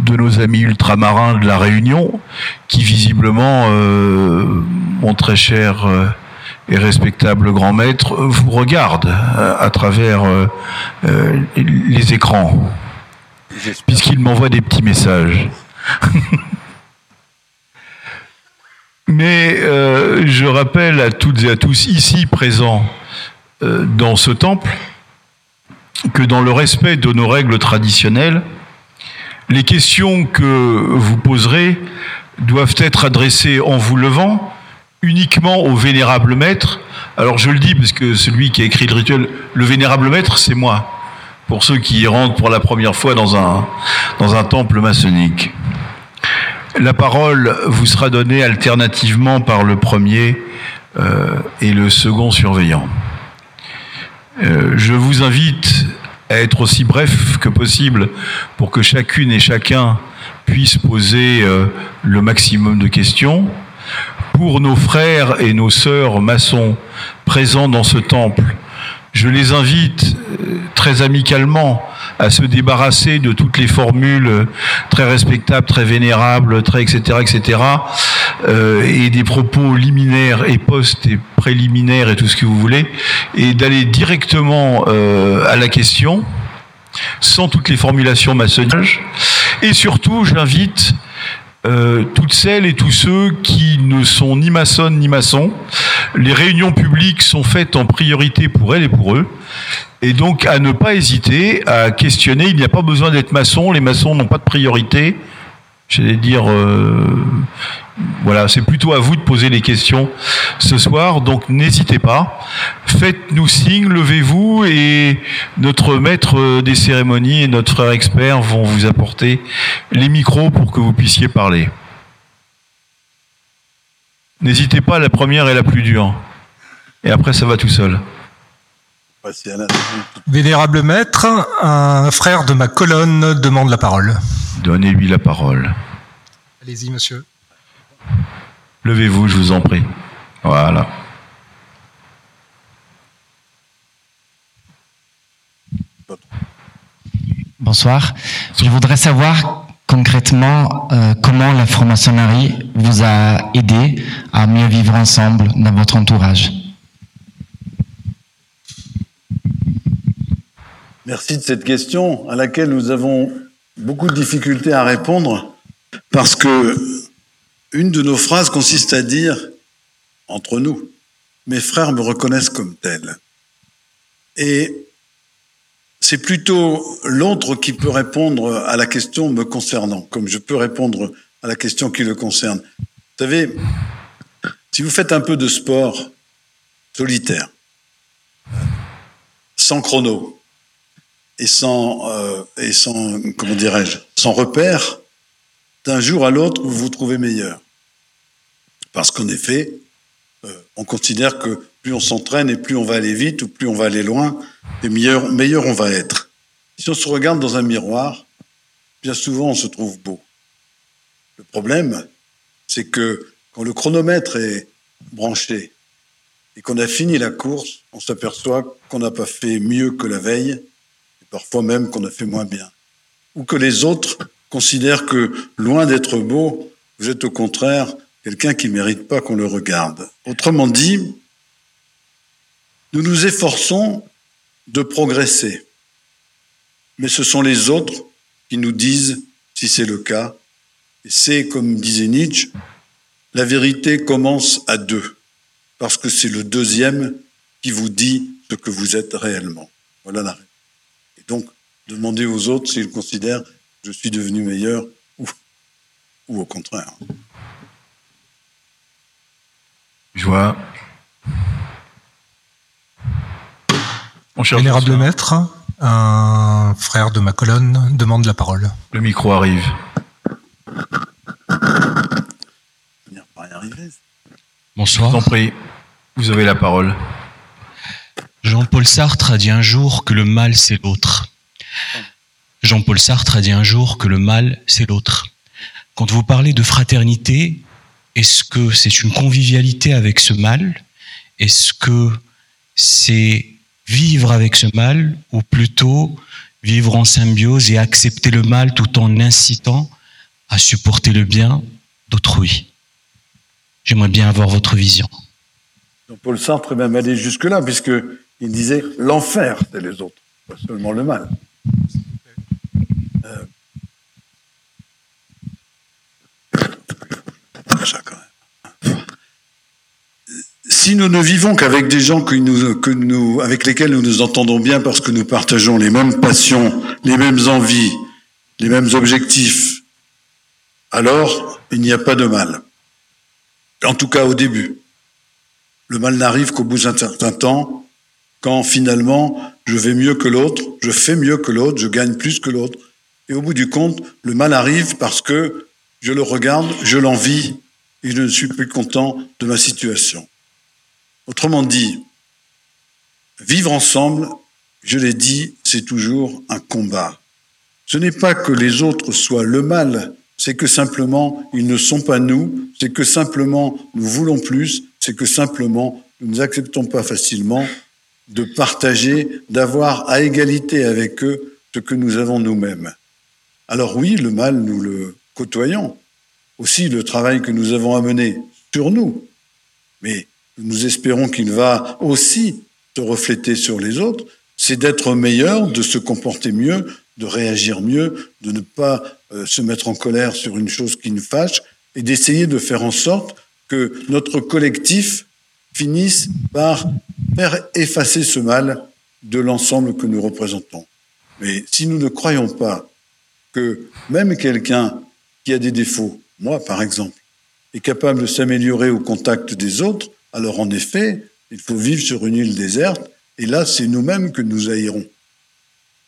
de nos amis ultramarins de la Réunion, qui visiblement, euh, mon très cher euh, et respectable grand maître, vous regardent à travers les écrans, puisqu'il m'envoie des petits messages. [LAUGHS] Mais euh, je rappelle à toutes et à tous ici présents euh, dans ce temple que dans le respect de nos règles traditionnelles, les questions que vous poserez doivent être adressées en vous levant uniquement au vénérable maître. Alors je le dis parce que celui qui a écrit le rituel, le vénérable maître, c'est moi, pour ceux qui rentrent pour la première fois dans un temple maçonnique. La parole vous sera donnée alternativement par le premier euh, et le second surveillant. Euh, je vous invite à être aussi bref que possible pour que chacune et chacun puisse poser euh, le maximum de questions. Pour nos frères et nos sœurs maçons présents dans ce temple, je les invite euh, très amicalement à se débarrasser de toutes les formules très respectables, très vénérables, très etc. etc. Euh, et des propos liminaires et post et préliminaires et tout ce que vous voulez, et d'aller directement euh, à la question, sans toutes les formulations maçonniques. Et surtout, j'invite euh, toutes celles et tous ceux qui ne sont ni maçonnes ni maçons. Les réunions publiques sont faites en priorité pour elles et pour eux. Et donc à ne pas hésiter à questionner. Il n'y a pas besoin d'être maçon. Les maçons n'ont pas de priorité. J'allais dire, euh, voilà, c'est plutôt à vous de poser les questions ce soir. Donc n'hésitez pas. Faites-nous signe, levez-vous et notre maître des cérémonies et notre frère expert vont vous apporter les micros pour que vous puissiez parler. N'hésitez pas, la première est la plus dure. Et après, ça va tout seul. Vénérable maître, un frère de ma colonne demande la parole. Donnez-lui la parole. Allez-y, monsieur. Levez-vous, je vous en prie. Voilà. Bonsoir. Je voudrais savoir concrètement euh, comment la franc-maçonnerie vous a aidé à mieux vivre ensemble dans votre entourage. Merci de cette question à laquelle nous avons beaucoup de difficultés à répondre parce que une de nos phrases consiste à dire entre nous, mes frères me reconnaissent comme tel. Et c'est plutôt l'autre qui peut répondre à la question me concernant, comme je peux répondre à la question qui le concerne. Vous savez, si vous faites un peu de sport solitaire, sans chrono et sans, euh, et sans comment dirais-je, sans repère, d'un jour à l'autre, vous vous trouvez meilleur. Parce qu'en effet, euh, on considère que plus on s'entraîne et plus on va aller vite ou plus on va aller loin, et meilleur, meilleur on va être. Si on se regarde dans un miroir, bien souvent on se trouve beau. Le problème, c'est que quand le chronomètre est branché et qu'on a fini la course, on s'aperçoit qu'on n'a pas fait mieux que la veille, et parfois même qu'on a fait moins bien. Ou que les autres considèrent que, loin d'être beau, vous êtes au contraire quelqu'un qui ne mérite pas qu'on le regarde. Autrement dit, nous nous efforçons de progresser, mais ce sont les autres qui nous disent si c'est le cas. Et c'est, comme disait Nietzsche, la vérité commence à deux, parce que c'est le deuxième qui vous dit ce que vous êtes réellement. Voilà la réponse. Et donc, demandez aux autres s'ils considèrent je suis devenu meilleur ou, ou au contraire. Je vois. Mon cher Vénérable maître, un frère de ma colonne demande la parole. Le micro arrive. Bonsoir. Je vous en prie, vous avez la parole. Jean-Paul Sartre a dit un jour que le mal c'est l'autre. Jean-Paul Sartre a dit un jour que le mal c'est l'autre. Quand vous parlez de fraternité, est-ce que c'est une convivialité avec ce mal? Est-ce que c'est vivre avec ce mal ou plutôt vivre en symbiose et accepter le mal tout en incitant à supporter le bien d'autrui? J'aimerais bien avoir votre vision. Paul Sartre est même allé jusque-là, puisqu'il disait l'enfer, c'est les autres, pas seulement le mal. Euh, si nous ne vivons qu'avec des gens que nous, avec lesquels nous nous entendons bien parce que nous partageons les mêmes passions, les mêmes envies, les mêmes objectifs, alors il n'y a pas de mal. En tout cas au début. Le mal n'arrive qu'au bout d'un certain temps, quand finalement je vais mieux que l'autre, je fais mieux que l'autre, je gagne plus que l'autre. Et au bout du compte, le mal arrive parce que je le regarde, je l'envie et je ne suis plus content de ma situation. Autrement dit, vivre ensemble, je l'ai dit, c'est toujours un combat. Ce n'est pas que les autres soient le mal, c'est que simplement ils ne sont pas nous, c'est que simplement nous voulons plus, c'est que simplement nous n'acceptons pas facilement de partager, d'avoir à égalité avec eux ce que nous avons nous-mêmes. Alors oui, le mal, nous le côtoyons. Aussi le travail que nous avons à mener sur nous. Mais nous espérons qu'il va aussi se refléter sur les autres, c'est d'être meilleur, de se comporter mieux, de réagir mieux, de ne pas euh, se mettre en colère sur une chose qui nous fâche, et d'essayer de faire en sorte que notre collectif finisse par faire effacer ce mal de l'ensemble que nous représentons. Mais si nous ne croyons pas que même quelqu'un qui a des défauts, moi par exemple, est capable de s'améliorer au contact des autres, alors en effet, il faut vivre sur une île déserte, et là, c'est nous-mêmes que nous haïrons.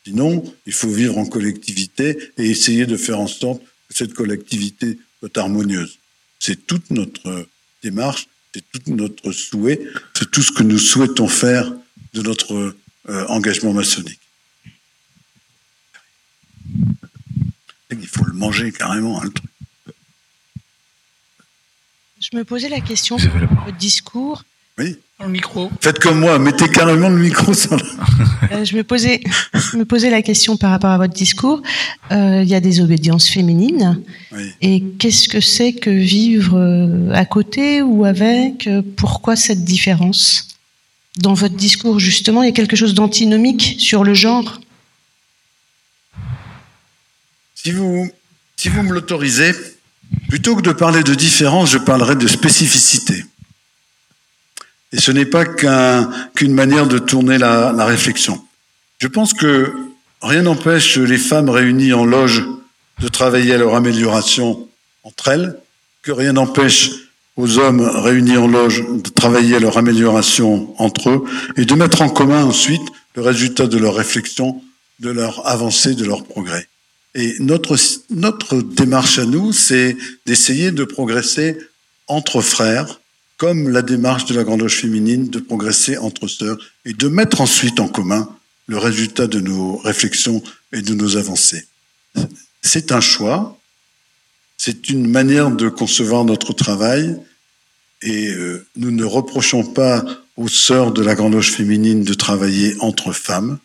Sinon, il faut vivre en collectivité et essayer de faire en sorte que cette collectivité soit harmonieuse. C'est toute notre démarche, c'est tout notre souhait, c'est tout ce que nous souhaitons faire de notre euh, engagement maçonnique. Il faut le manger carrément, hein, le truc. Je me posais la question sur votre discours. Oui. le micro. Faites comme moi, mettez carrément le micro sur le... [LAUGHS] Euh, je me posais, me posais la question par rapport à votre discours. Euh, il y a des obédiences féminines. Oui. Et qu'est-ce que c'est que vivre euh, à côté ou avec? Pourquoi cette différence? Dans votre discours, justement, il y a quelque chose d'antinomique sur le genre. Si vous, si vous me l'autorisez, plutôt que de parler de différence, je parlerai de spécificité. Et ce n'est pas qu'une manière de tourner la, la, réflexion. Je pense que rien n'empêche les femmes réunies en loge de travailler à leur amélioration entre elles, que rien n'empêche aux hommes réunis en loge de travailler à leur amélioration entre eux et de mettre en commun ensuite le résultat de leur réflexion, de leur avancée, de leur progrès. Et notre, notre démarche à nous, c'est d'essayer de progresser entre frères, comme la démarche de la Grande Loge féminine de progresser entre sœurs et de mettre ensuite en commun le résultat de nos réflexions et de nos avancées. C'est un choix, c'est une manière de concevoir notre travail et euh, nous ne reprochons pas aux sœurs de la Grande Loge féminine de travailler entre femmes.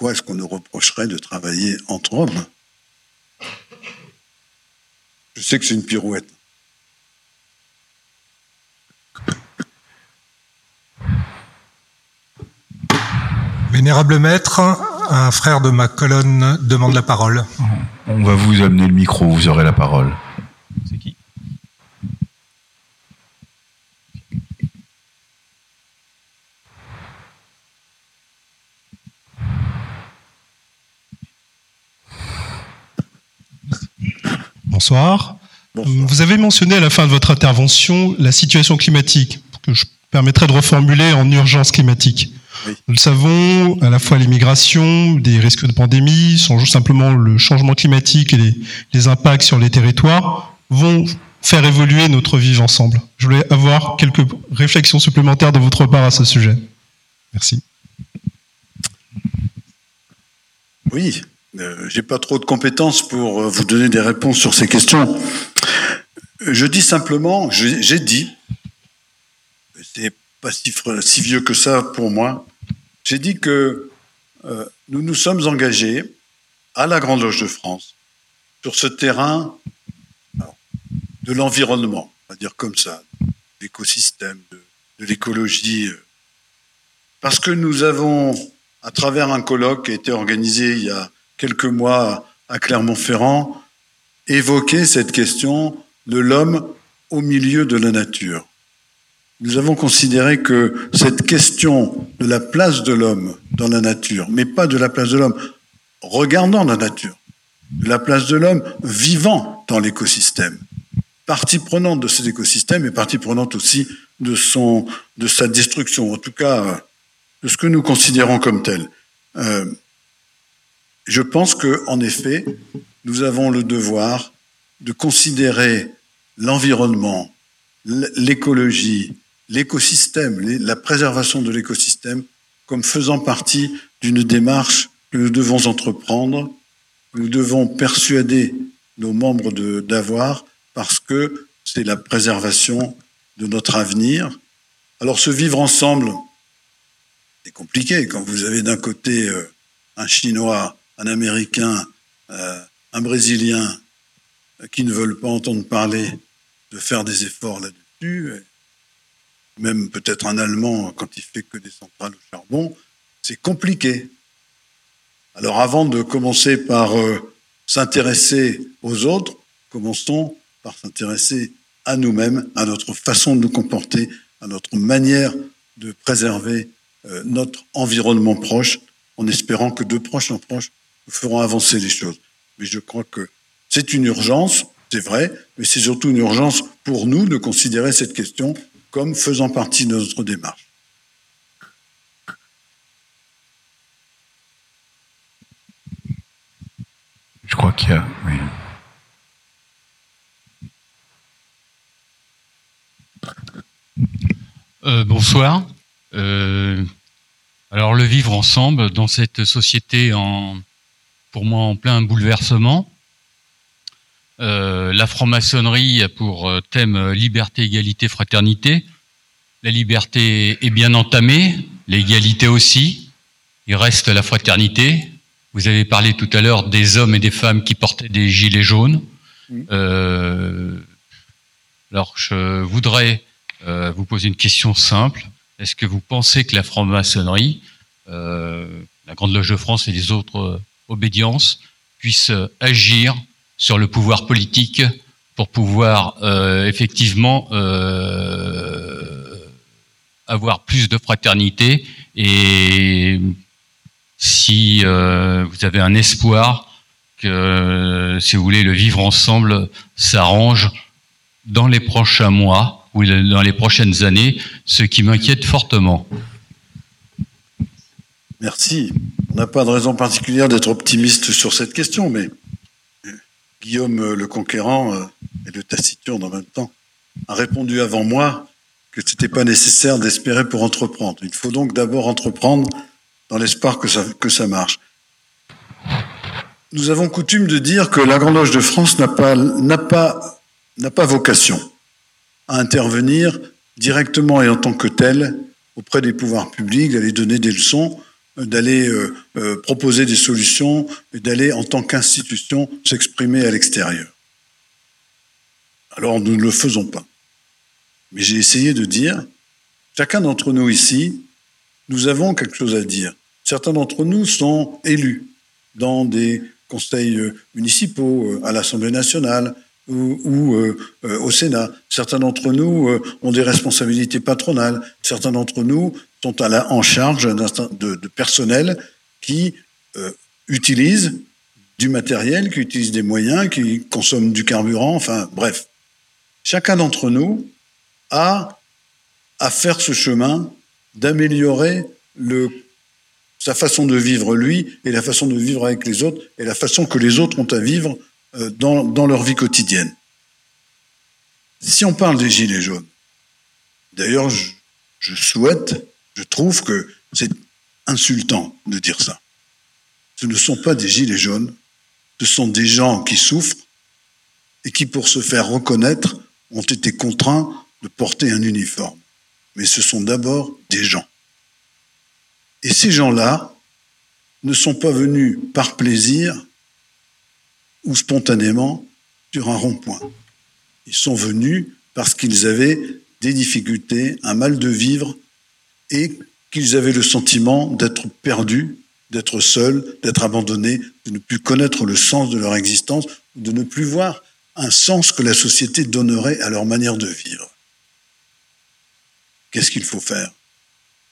Pourquoi est-ce qu'on nous reprocherait de travailler entre hommes Je sais que c'est une pirouette. Vénérable maître, un frère de ma colonne demande la parole. On va vous amener le micro, vous aurez la parole. Bonsoir. Vous avez mentionné à la fin de votre intervention la situation climatique, que je permettrai de reformuler en urgence climatique. Nous le savons, à la fois l'immigration, des risques de pandémie, sont simplement le changement climatique et les, les, impacts sur les territoires vont faire évoluer notre vivre ensemble. Je voulais avoir quelques réflexions supplémentaires de votre part à ce sujet. Merci. Oui, euh, j'ai pas trop de compétences pour euh, vous donner des réponses sur ces questions. Je dis simplement, j'ai dit, c'est pas si, vieux que ça pour moi, j'ai dit que euh, nous nous sommes engagés à la Grande Loge de France sur ce terrain de l'environnement, on va dire comme ça, l'écosystème, de, l'écologie, parce que nous avons, à travers un colloque qui a été organisé il y a quelques mois à Clermont-Ferrand, évoqué cette question de l'homme au milieu de la nature. Nous avons considéré que cette question de la place de l'homme dans la nature, mais pas de la place de l'homme regardant la nature, de la place de l'homme vivant dans l'écosystème, partie prenante de cet écosystème et partie prenante aussi de son, de sa destruction, en tout cas de ce que nous considérons comme tel. Euh, je pense que, en effet, nous avons le devoir de considérer l'environnement, l'écologie, l'écosystème, la préservation de l'écosystème comme faisant partie d'une démarche que nous devons entreprendre, nous devons persuader nos membres d'avoir parce que c'est la préservation de notre avenir. Alors ce vivre ensemble, c'est compliqué quand vous avez d'un côté euh, un Chinois, un Américain, euh, un Brésilien euh, qui ne veulent pas entendre parler de faire des efforts là-dessus, même peut-être un Allemand quand il fait que des centrales au charbon, c'est compliqué. Alors avant de commencer par s'intéresser aux autres, commençons par s'intéresser à nous-mêmes, à notre façon de nous comporter, à notre manière de préserver euh, notre environnement proche, en espérant que de proche en proche, nous ferons avancer les choses. Mais je crois que c'est une urgence, c'est vrai, mais c'est surtout une urgence pour nous de considérer cette question comme faisant partie de notre démarche. Je crois qu'il y a. Oui. Euh, bonsoir. Euh, alors le vivre ensemble dans cette société en, pour moi, en plein bouleversement. Euh, la franc-maçonnerie a pour thème liberté, égalité, fraternité. La liberté est bien entamée, l'égalité aussi. Il reste la fraternité. Vous avez parlé tout à l'heure des hommes et des femmes qui portaient des gilets jaunes. Euh, alors je voudrais euh, vous poser une question simple. Est-ce que vous pensez que la franc-maçonnerie, euh, la Grande Loge de France et les autres euh, obédiences puissent agir sur le pouvoir politique pour pouvoir effectivement avoir plus de fraternité et si vous avez un espoir que, si vous voulez, le vivre ensemble s'arrange dans les prochains mois ou dans les prochaines années, ce qui m'inquiète fortement. Merci. On n'a pas de raison particulière d'être optimiste sur cette question, mais Guillaume le Conquérant euh, et le Taciturne en même temps a répondu avant moi que ce n'était pas nécessaire d'espérer pour entreprendre. Il faut donc d'abord entreprendre dans l'espoir que ça, marche. Nous avons coutume de dire que la Grande Loge de France n'a pas, n'a pas, vocation à intervenir directement et en tant que tel auprès des pouvoirs publics, d'aller donner des leçons, euh, d'aller euh, euh, proposer des solutions et d'aller en tant qu'institution s'exprimer à l'extérieur. Alors nous ne le faisons pas. Mais j'ai essayé de dire, chacun d'entre nous ici, nous avons quelque chose à dire. Certains d'entre nous sont élus dans des conseils municipaux, à l'Assemblée nationale, ou, euh, euh, au Sénat. Certains d'entre nous euh, ont des responsabilités patronales. Certains d'entre nous sont à la, en charge de, de, personnel qui utilise du matériel, qui utilise des moyens, qui consomme du carburant. Enfin, bref, chacun d'entre nous a à faire ce chemin d'améliorer le sa façon de vivre lui et la façon de vivre avec les autres et la façon que les autres ont à vivre euh, dans, dans leur vie quotidienne. Si on parle des gilets jaunes, d'ailleurs, je, je souhaite, je trouve que c'est insultant de dire ça. Ce ne sont pas des gilets jaunes, ce sont des gens qui souffrent et qui, pour se faire reconnaître, ont été contraints de porter un uniforme. Mais ce sont d'abord des gens. Et ces gens-là ne sont pas venus par plaisir ou spontanément sur un rond-point. Ils sont venus parce qu'ils avaient des difficultés, un mal de vivre et qu'ils avaient le sentiment d'être perdus, d'être seuls, d'être abandonnés, de ne plus connaître le sens de leur existence, de ne plus voir un sens que la société donnerait à leur manière de vivre. Qu'est-ce qu'il faut faire?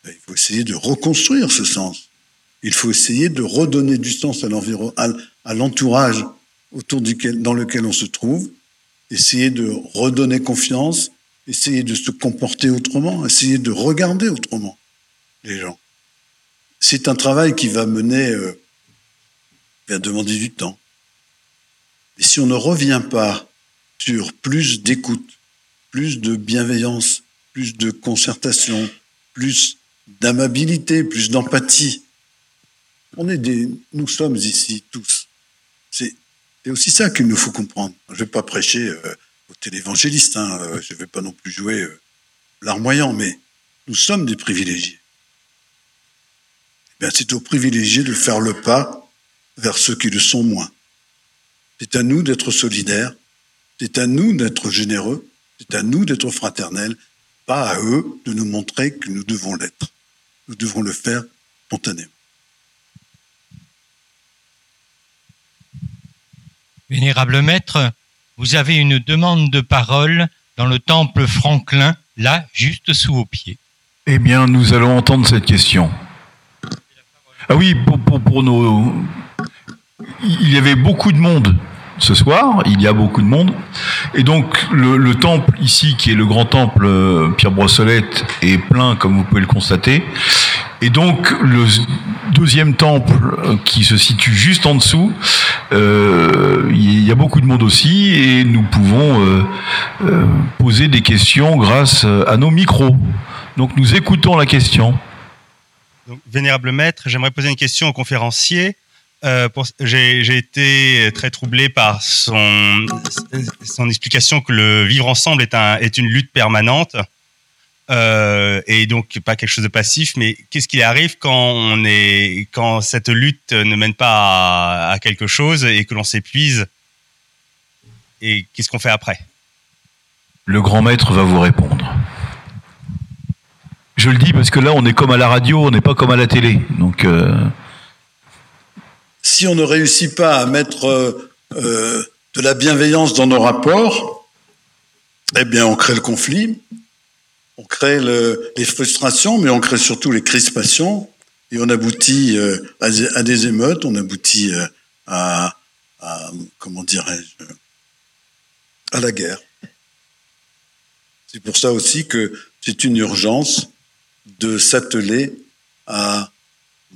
Ben, Il faut essayer de reconstruire ce sens. Il faut essayer de redonner du sens à l'entourage autour duquel, dans lequel on se trouve, essayer de redonner confiance, essayer de se comporter autrement, essayer de regarder autrement les gens. C'est un travail qui va mener, euh, demander du temps. Si on ne revient pas sur plus d'écoute, plus de bienveillance, plus de concertation, plus d'amabilité, plus d'empathie. On est des, nous sommes ici tous. C'est aussi ça qu'il nous faut comprendre. Je ne vais pas prêcher euh, au télévangéliste, hein, euh, je ne vais pas non plus jouer euh, larmoyant, mais nous sommes des privilégiés. Eh c'est aux privilégiés de faire le pas vers ceux qui le sont moins. C'est à nous d'être solidaires, c'est à nous d'être généreux, c'est à nous d'être fraternels, pas à eux de nous montrer que nous devons l'être. Nous devons le faire spontanément. Vénérable maître, vous avez une demande de parole dans le temple Franklin, là, juste sous vos pieds. Eh bien, nous allons entendre cette question. Ah oui, pour, pour nos... Il y avait beaucoup de monde ce soir, il y a beaucoup de monde. Et donc le, temple ici, qui est le grand temple euh, Pierre Brossolette, est plein, comme vous pouvez le constater. Et donc le deuxième temple, euh, qui se situe juste en dessous, euh, il y a beaucoup de monde aussi, et nous pouvons poser des questions grâce à nos micros. Donc nous écoutons la question. vénérable maître, j'aimerais poser une question au conférencier. Euh, j'ai été très troublé par son, son explication que le vivre ensemble est, un, est une lutte permanente euh, et donc pas quelque chose de passif. Mais qu'est-ce qui arrive quand on est quand cette lutte ne mène pas à, quelque chose et que l'on s'épuise? Et qu'est-ce qu'on fait après? Le grand maître va vous répondre. Je le dis parce que là, on est comme à la radio, on n'est pas comme à la télé. Donc. Euh si on ne réussit pas à mettre euh, euh, de la bienveillance dans nos rapports, eh bien, on crée le conflit, on crée les frustrations, mais on crée surtout les crispations, et on aboutit euh, à, des émeutes, on aboutit à, comment dirais-je, à la guerre. C'est pour ça aussi que c'est une urgence de s'atteler à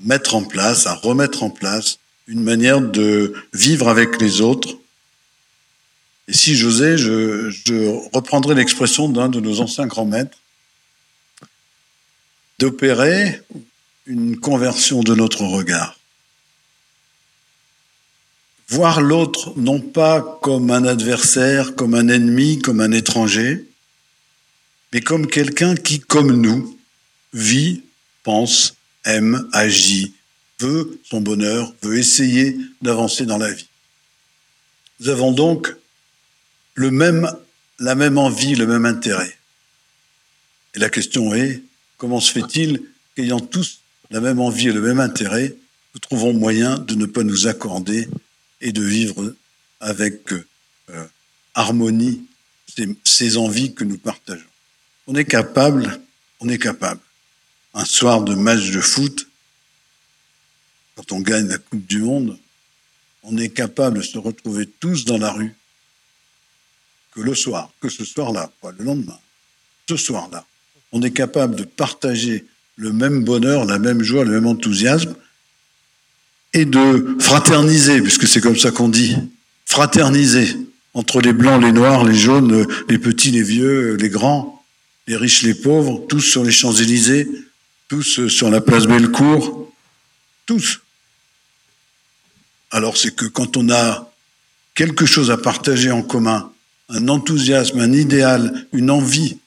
mettre en place, à remettre en place une manière de vivre avec les autres. Et si j'osais, je, je reprendrais l'expression d'un de nos anciens grands maîtres, d'opérer une conversion de notre regard. Voir l'autre non pas comme un adversaire, comme un ennemi, comme un étranger, mais comme quelqu'un qui, comme nous, vit, pense, aime, agit, veut son bonheur, veut essayer d'avancer dans la vie. Nous avons donc le même, la même envie, le même intérêt. Et la question est, comment se fait-il qu'ayant tous la même envie et le même intérêt, nous trouvons moyen de ne pas nous accorder et de vivre avec euh, harmonie ces, ces envies que nous partageons? On est capable, on est capable. Un soir de match de foot, quand on gagne la Coupe du Monde, on est capable de se retrouver tous dans la rue. Que le soir, que ce soir-là, pas le lendemain, ce soir-là, on est capable de partager le même bonheur, la même joie, le même enthousiasme, et de fraterniser, puisque c'est comme ça qu'on dit, fraterniser entre les blancs, les noirs, les jaunes, les petits, les vieux, les grands, les riches, les pauvres, tous sur les Champs-Élysées, tous sur la place Bellecour, tous. Alors c'est que quand on a quelque chose à partager en commun, un enthousiasme, un idéal, une envie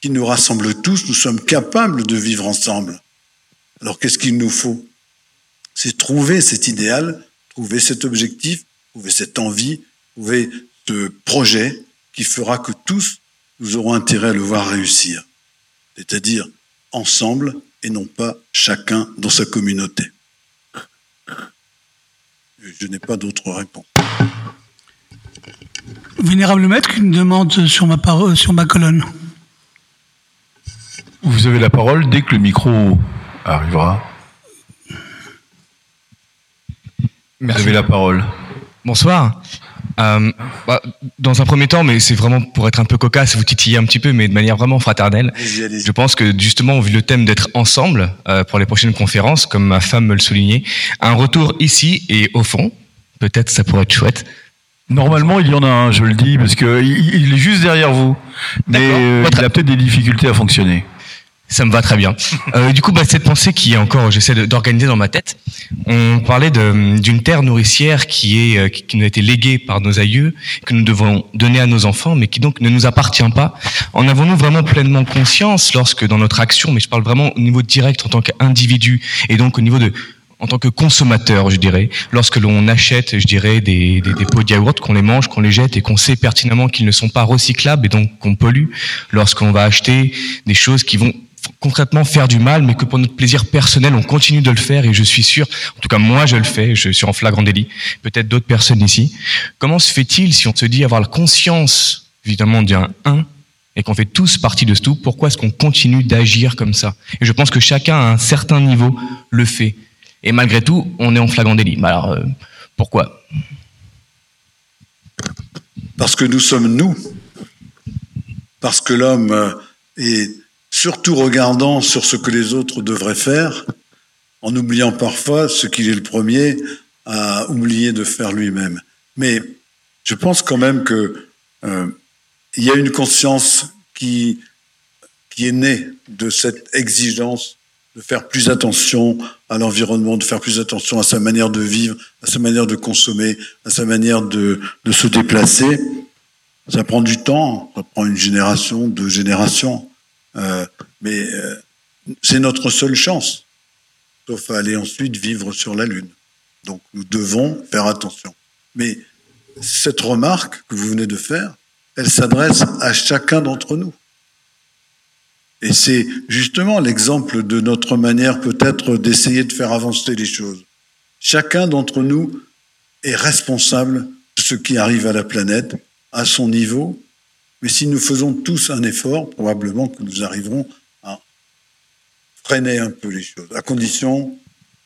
qui nous rassemble tous, nous sommes capables de vivre ensemble. Alors qu'est-ce qu'il nous faut? C'est trouver cet idéal, trouver cet objectif, trouver cette envie, trouver ce projet qui fera que tous, nous aurons intérêt à le voir réussir. C'est-à-dire ensemble et non pas chacun dans sa communauté. Je n'ai pas d'autres réponses. Vénérable maître, une demande sur ma, parole, sur ma colonne. Vous avez la parole dès que le micro arrivera. Vous avez la parole. Bonsoir. Euh, bah, dans un premier temps, mais c'est vraiment pour être un peu cocasse, vous titiller un petit peu, mais de manière vraiment fraternelle. Je pense que justement, vu le thème d'être ensemble euh, pour les prochaines conférences, comme ma femme me le soulignait, un retour ici et au fond, peut-être ça pourrait être chouette. Normalement, il y en a un, je le dis, parce que il est juste derrière vous. Mais euh, il a peut-être des difficultés à fonctionner. Ça me va très bien. Euh, du coup, bah, cette pensée qui est encore, j'essaie d'organiser dans ma tête. On parlait d'une terre nourricière qui est euh, qui nous a été léguée par nos aïeux, que nous devons donner à nos enfants, mais qui donc ne nous appartient pas. En avons-nous vraiment pleinement conscience lorsque dans notre action, mais je parle vraiment au niveau direct en tant qu'individu et donc au niveau de en tant que consommateur, je dirais, lorsque l'on achète, je dirais, des, des, pots de yaourt, qu'on les mange, qu'on les jette et qu'on sait pertinemment qu'ils ne sont pas recyclables et donc qu'on pollue, lorsqu'on va acheter des choses qui vont concrètement faire du mal, mais que pour notre plaisir personnel, on continue de le faire et je suis sûr, en tout cas moi je le fais, je suis en flagrant délit, peut-être d'autres personnes ici. Comment se fait-il si on se dit avoir la conscience, évidemment, d'un un et qu'on fait tous partie de ce tout, pourquoi est-ce qu'on continue d'agir comme ça? Et je pense que chacun à un certain niveau le fait. Et malgré tout, on est en flagrant délit. Alors, euh, pourquoi? Parce que nous sommes nous. Parce que l'homme euh, est surtout regardant sur ce que les autres devraient faire, en oubliant parfois ce qu'il est le premier à oublier de faire lui-même. Mais je pense quand même que euh, il y a une conscience qui qui est née de cette exigence de faire plus attention à l'environnement, de faire plus attention à sa manière de vivre, à sa manière de consommer, à sa manière de, de se déplacer. Ça prend du temps, ça prend une génération, deux générations. Euh, mais euh, c'est notre seule chance, sauf à aller ensuite vivre sur la Lune. Donc nous devons faire attention. Mais cette remarque que vous venez de faire, elle s'adresse à chacun d'entre nous. Et c'est justement l'exemple de notre manière peut-être d'essayer de faire avancer les choses. Chacun d'entre nous est responsable de ce qui arrive à la planète, à son niveau, mais si nous faisons tous un effort, probablement que nous arriverons à freiner un peu les choses, à condition,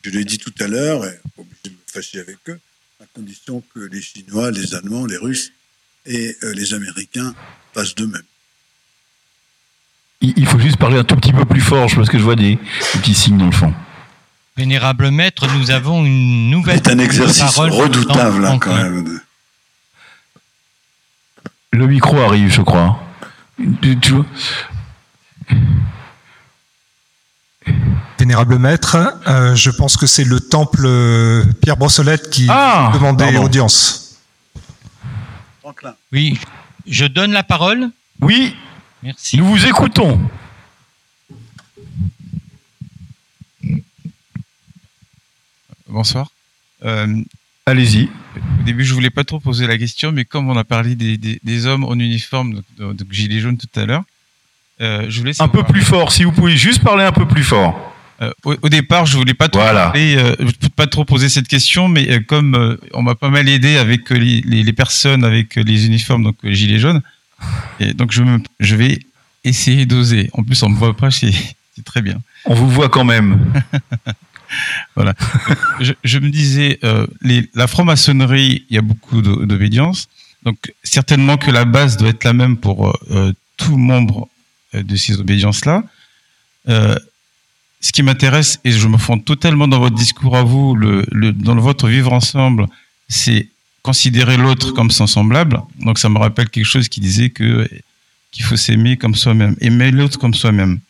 je l'ai dit tout à l'heure, et pas obligé de me fâcher avec eux, à condition que les Chinois, les Allemands, les Russes et euh, les Américains fassent de même. Il faut juste parler un tout petit peu plus fort, parce que je vois des, petits signes dans le fond. Vénérable maître, nous avons une nouvelle. C'est un exercice redoutable, hein, quand même. Le micro arrive, je crois. Tu vois Vénérable maître, euh, je pense que c'est le temple euh, Pierre Brossolette qui ah, demandait audience. Oui, je donne la parole. Oui, Merci. Nous vous écoutons. Bonsoir. Euh, Allez-y. Au début, je voulais pas trop poser la question, mais comme on a parlé des, hommes en uniforme, donc, gilet jaune tout à l'heure, euh, je voulais un peu plus fort. Si vous pouvez juste parler un peu plus fort. Euh, au, départ, je voulais pas trop, pas trop poser cette question, mais comme on m'a pas mal aidé avec les, les, personnes avec les uniformes, donc gilets jaunes, et donc je, me, je vais essayer d'oser. En plus, on me voit pas, [LAUGHS] c'est très bien. On vous voit quand même. [LAUGHS] [LAUGHS] voilà. je, me disais, euh, la franc-maçonnerie, il y a beaucoup d'obédience. Donc certainement que la base doit être la même pour euh, tout membre euh, de ces obédiences-là. Euh, ce qui m'intéresse, et je me fonde totalement dans votre discours à vous, le, le, dans votre vivre ensemble, c'est considérer l'autre comme son semblable. Donc ça me rappelle quelque chose qui disait que qu'il faut s'aimer comme soi-même, aimer l'autre comme soi-même.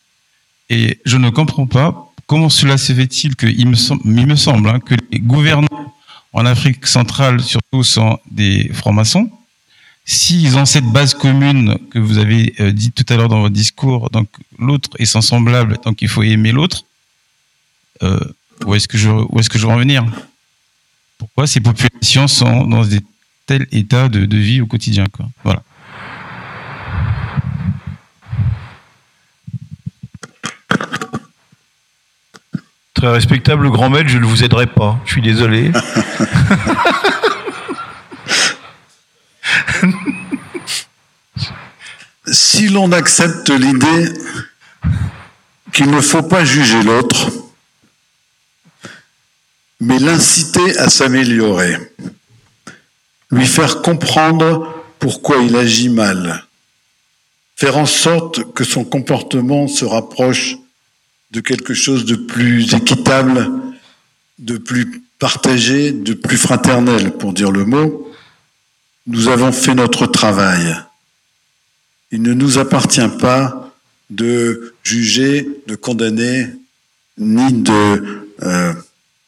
Et je ne comprends pas comment cela se fait-il que il me semble, il me semble hein, que les gouvernants en Afrique centrale surtout sont des francs-maçons? S'ils ont cette base commune que vous avez euh, dit tout à l'heure dans votre discours, donc l'autre est son semblable, donc il faut aimer l'autre. Euh, où est-ce que je où est-ce que je veux en venir? Pourquoi ces populations sont dans des tels états de, vie au quotidien. Voilà. Très respectable grand maître, je ne vous aiderai pas. Je suis désolé. [LAUGHS] si l'on accepte l'idée qu'il ne faut pas juger l'autre, mais l'inciter à s'améliorer, lui faire comprendre pourquoi il agit mal, faire en sorte que son comportement se rapproche de quelque chose de plus équitable, de plus partagé, de plus fraternel, pour dire le mot, nous avons fait notre travail. Il ne nous appartient pas de juger, de condamner, ni de euh,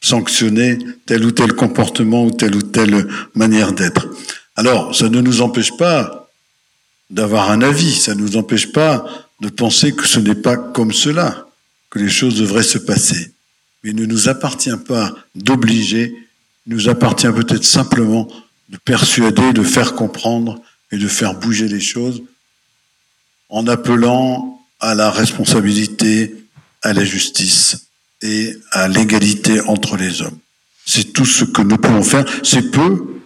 sanctionner tel ou tel comportement ou telle ou telle manière d'être. Alors, ça ne nous empêche pas d'avoir un avis, ça ne nous empêche pas de penser que ce n'est pas comme cela que les choses devraient se passer. Mais il ne nous appartient pas d'obliger, il nous appartient peut-être simplement de persuader, de faire comprendre et de faire bouger les choses en appelant à la responsabilité, à la justice et à l'égalité entre les hommes. C'est tout ce que nous pouvons faire. C'est peu,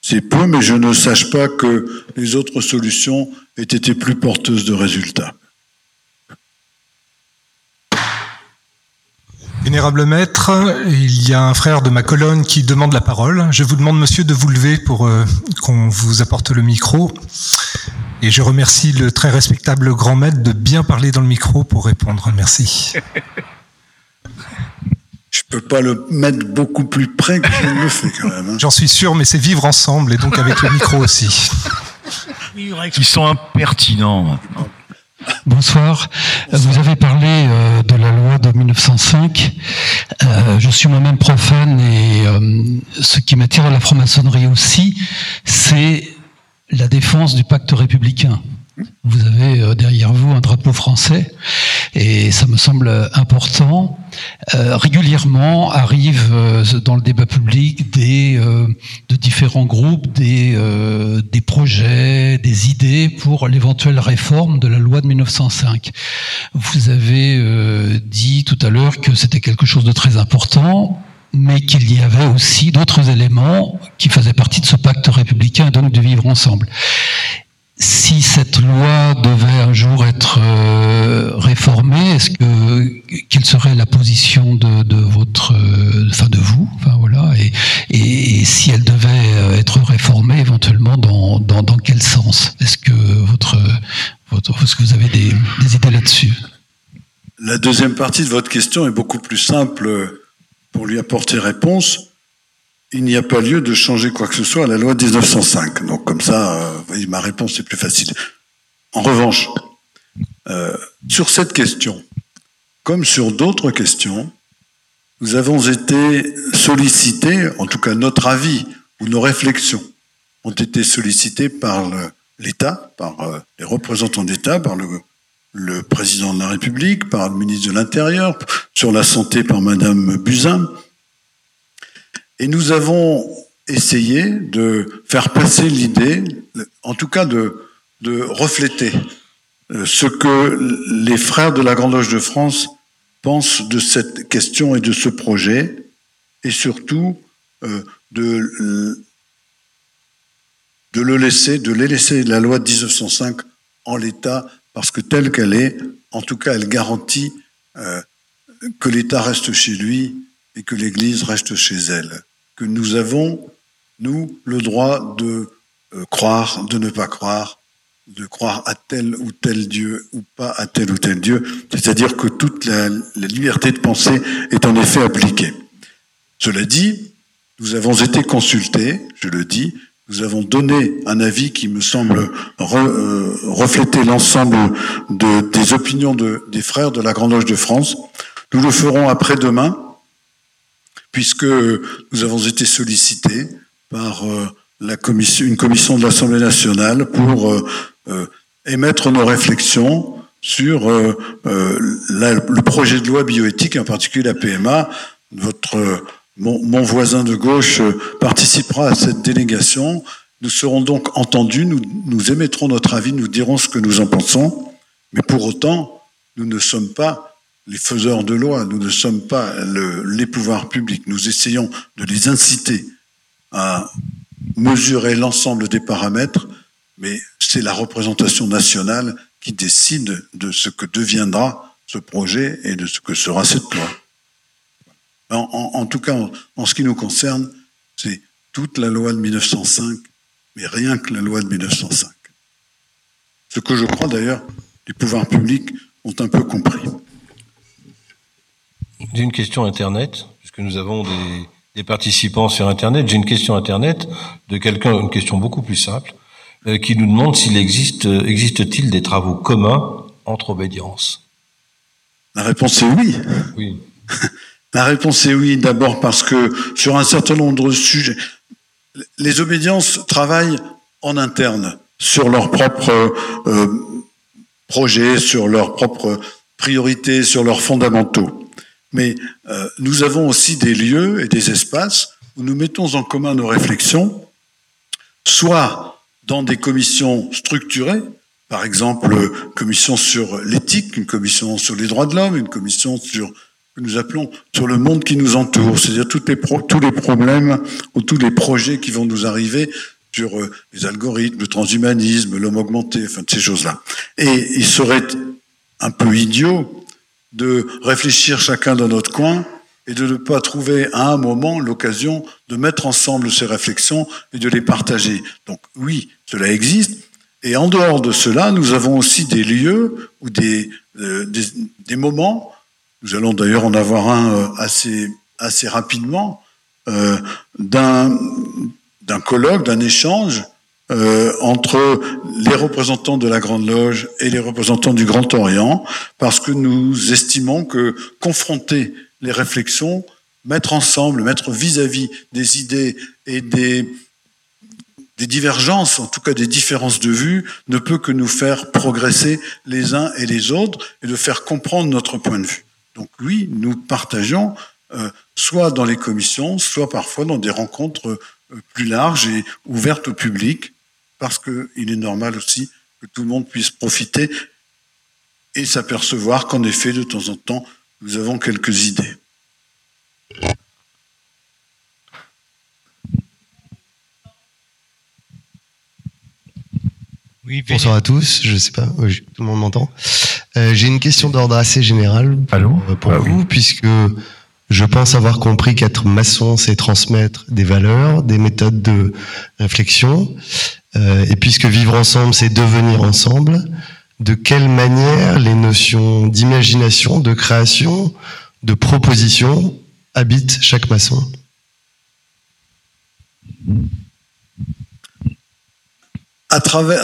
c'est peu, mais je ne sache pas que les autres solutions aient été plus porteuses de résultats. Vénérable maître, il y a un frère de ma colonne qui demande la parole. Je vous demande, monsieur, de vous lever pour euh, qu'on vous apporte le micro. Et je remercie le très respectable grand maître de bien parler dans le micro pour répondre. Merci. Je peux pas le mettre beaucoup plus près que je le fais quand même. Hein. J'en suis sûr, mais c'est vivre ensemble et donc avec le micro aussi. Ils sont impertinents maintenant. Bonsoir. Vous avez parlé euh, de la loi de 1905. Euh, je suis moi-même profane et euh, ce qui m'attire à la franc-maçonnerie aussi, c'est la défense du pacte républicain. Vous avez derrière vous un drapeau français et ça me semble important. Euh, régulièrement arrivent euh, dans le débat public des de différents groupes des des projets, des idées pour l'éventuelle réforme de la loi de 1905. Vous avez dit tout à l'heure que c'était quelque chose de très important mais qu'il y avait aussi d'autres éléments qui faisaient partie de ce pacte républicain, donc de vivre ensemble si cette loi devait un jour être euh, réformée, est-ce que quelle serait la position de, votre, euh, enfin de vous, enfin voilà, et, si elle devait euh, être réformée, éventuellement dans, dans, quel sens? Est-ce que votre, est-ce que vous avez des idées là-dessus? La deuxième partie de votre question est beaucoup plus simple pour lui apporter réponse il n'y a pas lieu de changer quoi que ce soit à la loi de 1905. Donc comme ça, euh, ma réponse est plus facile. En revanche, euh, sur cette question, comme sur d'autres questions, nous avons été sollicités, en tout cas notre avis ou nos réflexions ont été sollicités par l'État, par euh, les représentants d'État, par le, le, président de la République, par le ministre de l'Intérieur, sur la santé par Madame Buzyn, et nous avons essayé de faire passer l'idée, en tout cas de, de refléter euh, ce que les frères de la Grande Loge de France pensent de cette question et de ce projet, et surtout euh, de, de le laisser, de les laisser la loi de 1905 en l'état, parce que telle qu'elle est, en tout cas, elle garantit euh, que l'État reste chez lui et que l'Église reste chez elle. Que nous avons, nous, le droit de euh, croire, de ne pas croire, de croire à tel ou tel Dieu ou pas à tel ou tel Dieu. C'est-à-dire que toute la, liberté de penser est en effet appliquée. Cela dit, nous avons été consultés, je le dis, nous avons donné un avis qui me semble euh, refléter l'ensemble de, des opinions de, des frères de la Grande Loge de France. Nous le ferons après-demain puisque nous avons été sollicités par euh, la commission, une commission de l'Assemblée nationale pour euh, euh, émettre nos réflexions sur le projet de loi bioéthique, en particulier la PMA. Votre, mon, voisin de gauche participera à cette délégation. Nous serons donc entendus, nous, nous émettrons notre avis, nous dirons ce que nous en pensons, mais pour autant, nous ne sommes pas les faiseurs de loi, nous ne sommes pas le, les pouvoirs publics. Nous essayons de les inciter à mesurer l'ensemble des paramètres, mais c'est la représentation nationale qui décide de ce que deviendra ce projet et de ce que sera cette loi. En, tout cas, en, ce qui nous concerne, c'est toute la loi de 1905, mais rien que la loi de 1905. Ce que je crois d'ailleurs, les pouvoirs publics ont un peu compris. J'ai une question Internet, puisque nous avons des, des participants sur Internet. J'ai une question Internet de quelqu'un, une question beaucoup plus simple, euh, qui nous demande s'il existe, existe-t-il des travaux communs entre obédiences La réponse est oui. Oui. [LAUGHS] La réponse est oui, d'abord parce que sur un certain nombre de sujets, les obédiences travaillent en interne sur leurs propres euh, projets, sur leurs propres priorités, sur leurs fondamentaux. Mais euh, nous avons aussi des lieux et des espaces où nous mettons en commun nos réflexions, soit dans des commissions structurées, par exemple, une commission sur l'éthique, une commission sur les droits de l'homme, une commission sur que nous appelons sur le monde qui nous entoure, c'est-à-dire tous les, tous les problèmes ou tous les projets qui vont nous arriver sur euh, les algorithmes, le transhumanisme, l'homme augmenté, enfin ces choses-là. Et il serait un peu idiot de réfléchir chacun dans notre coin et de ne pas trouver à un moment l'occasion de mettre ensemble ces réflexions et de les partager. Donc oui, cela existe. Et en dehors de cela, nous avons aussi des lieux ou des, euh, des, moments, nous allons d'ailleurs en avoir un euh, assez, assez rapidement, euh, d'un colloque, d'un échange euh, entre les représentants de la Grande Loge et les représentants du Grand Orient, parce que nous estimons que confronter les réflexions, mettre ensemble, mettre vis-à-vis des idées et des, des divergences, en tout cas des différences de vue, ne peut que nous faire progresser les uns et les autres et de faire comprendre notre point de vue. Donc oui, nous partageons euh, soit dans les commissions, soit parfois dans des rencontres euh, plus larges et ouvertes au public, parce qu'il est normal aussi que tout le monde puisse profiter et s'apercevoir qu'en effet, de temps en temps, nous avons quelques idées. Oui, Bonsoir à tous, je sais pas, tout le monde m'entend. Euh, J'ai une question d'ordre assez général pour, pour ah vous, puisque je pense avoir compris qu'être maçon, c'est transmettre des valeurs, des méthodes de réflexion. Euh, et puisque vivre ensemble, c'est devenir ensemble, de quelle manière les notions d'imagination, de création, de proposition habitent chaque maçon?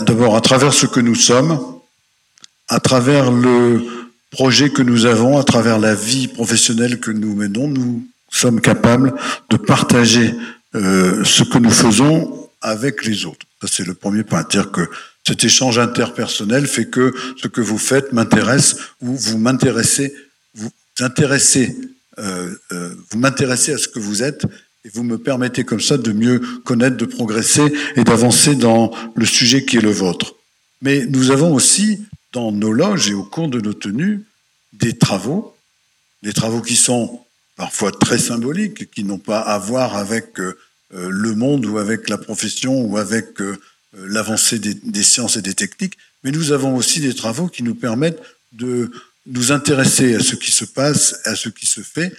D'abord, à travers ce que nous sommes, à travers le projet que nous avons, à travers la vie professionnelle que nous menons, nous sommes capables de partager euh, ce que nous faisons avec les autres. Ça, c'est le premier point. Dire que cet échange interpersonnel fait que ce que vous faites m'intéresse ou vous m'intéressez, vous intéressez, euh, euh, vous m'intéressez à ce que vous êtes et vous me permettez comme ça de mieux connaître, de progresser et d'avancer dans le sujet qui est le vôtre. Mais nous avons aussi dans nos loges et au cours de nos tenues des travaux, des travaux qui sont parfois très symboliques, qui n'ont pas à voir avec euh, le monde ou avec la profession ou avec euh, l'avancée des, sciences et des techniques, mais nous avons aussi des travaux qui nous permettent de nous intéresser à ce qui se passe, à ce qui se fait,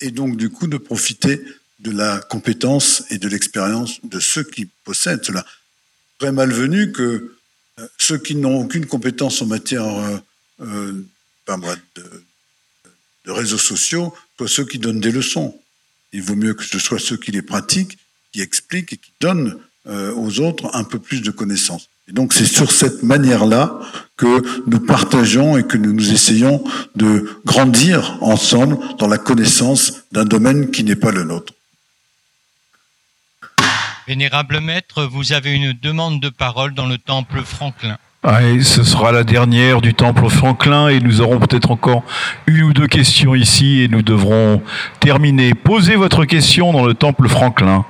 et donc du coup de profiter de la compétence et de l'expérience de ceux qui possèdent cela. Très malvenu que euh, ceux qui n'ont aucune compétence en matière euh, euh de, de, réseaux sociaux soient ceux qui donnent des leçons. Il vaut mieux que ce soit ceux qui les pratiquent, qui expliquent et qui donnent euh, aux autres un peu plus de connaissances. Et donc c'est sur cette manière-là que nous partageons et que nous nous essayons de grandir ensemble dans la connaissance d'un domaine qui n'est pas le nôtre. Vénérable maître, vous avez une demande de parole dans le temple Franklin. ce sera la dernière du temple Franklin et nous aurons peut-être encore une ou deux questions ici et nous devrons terminer. Posez votre question dans le temple Franklin.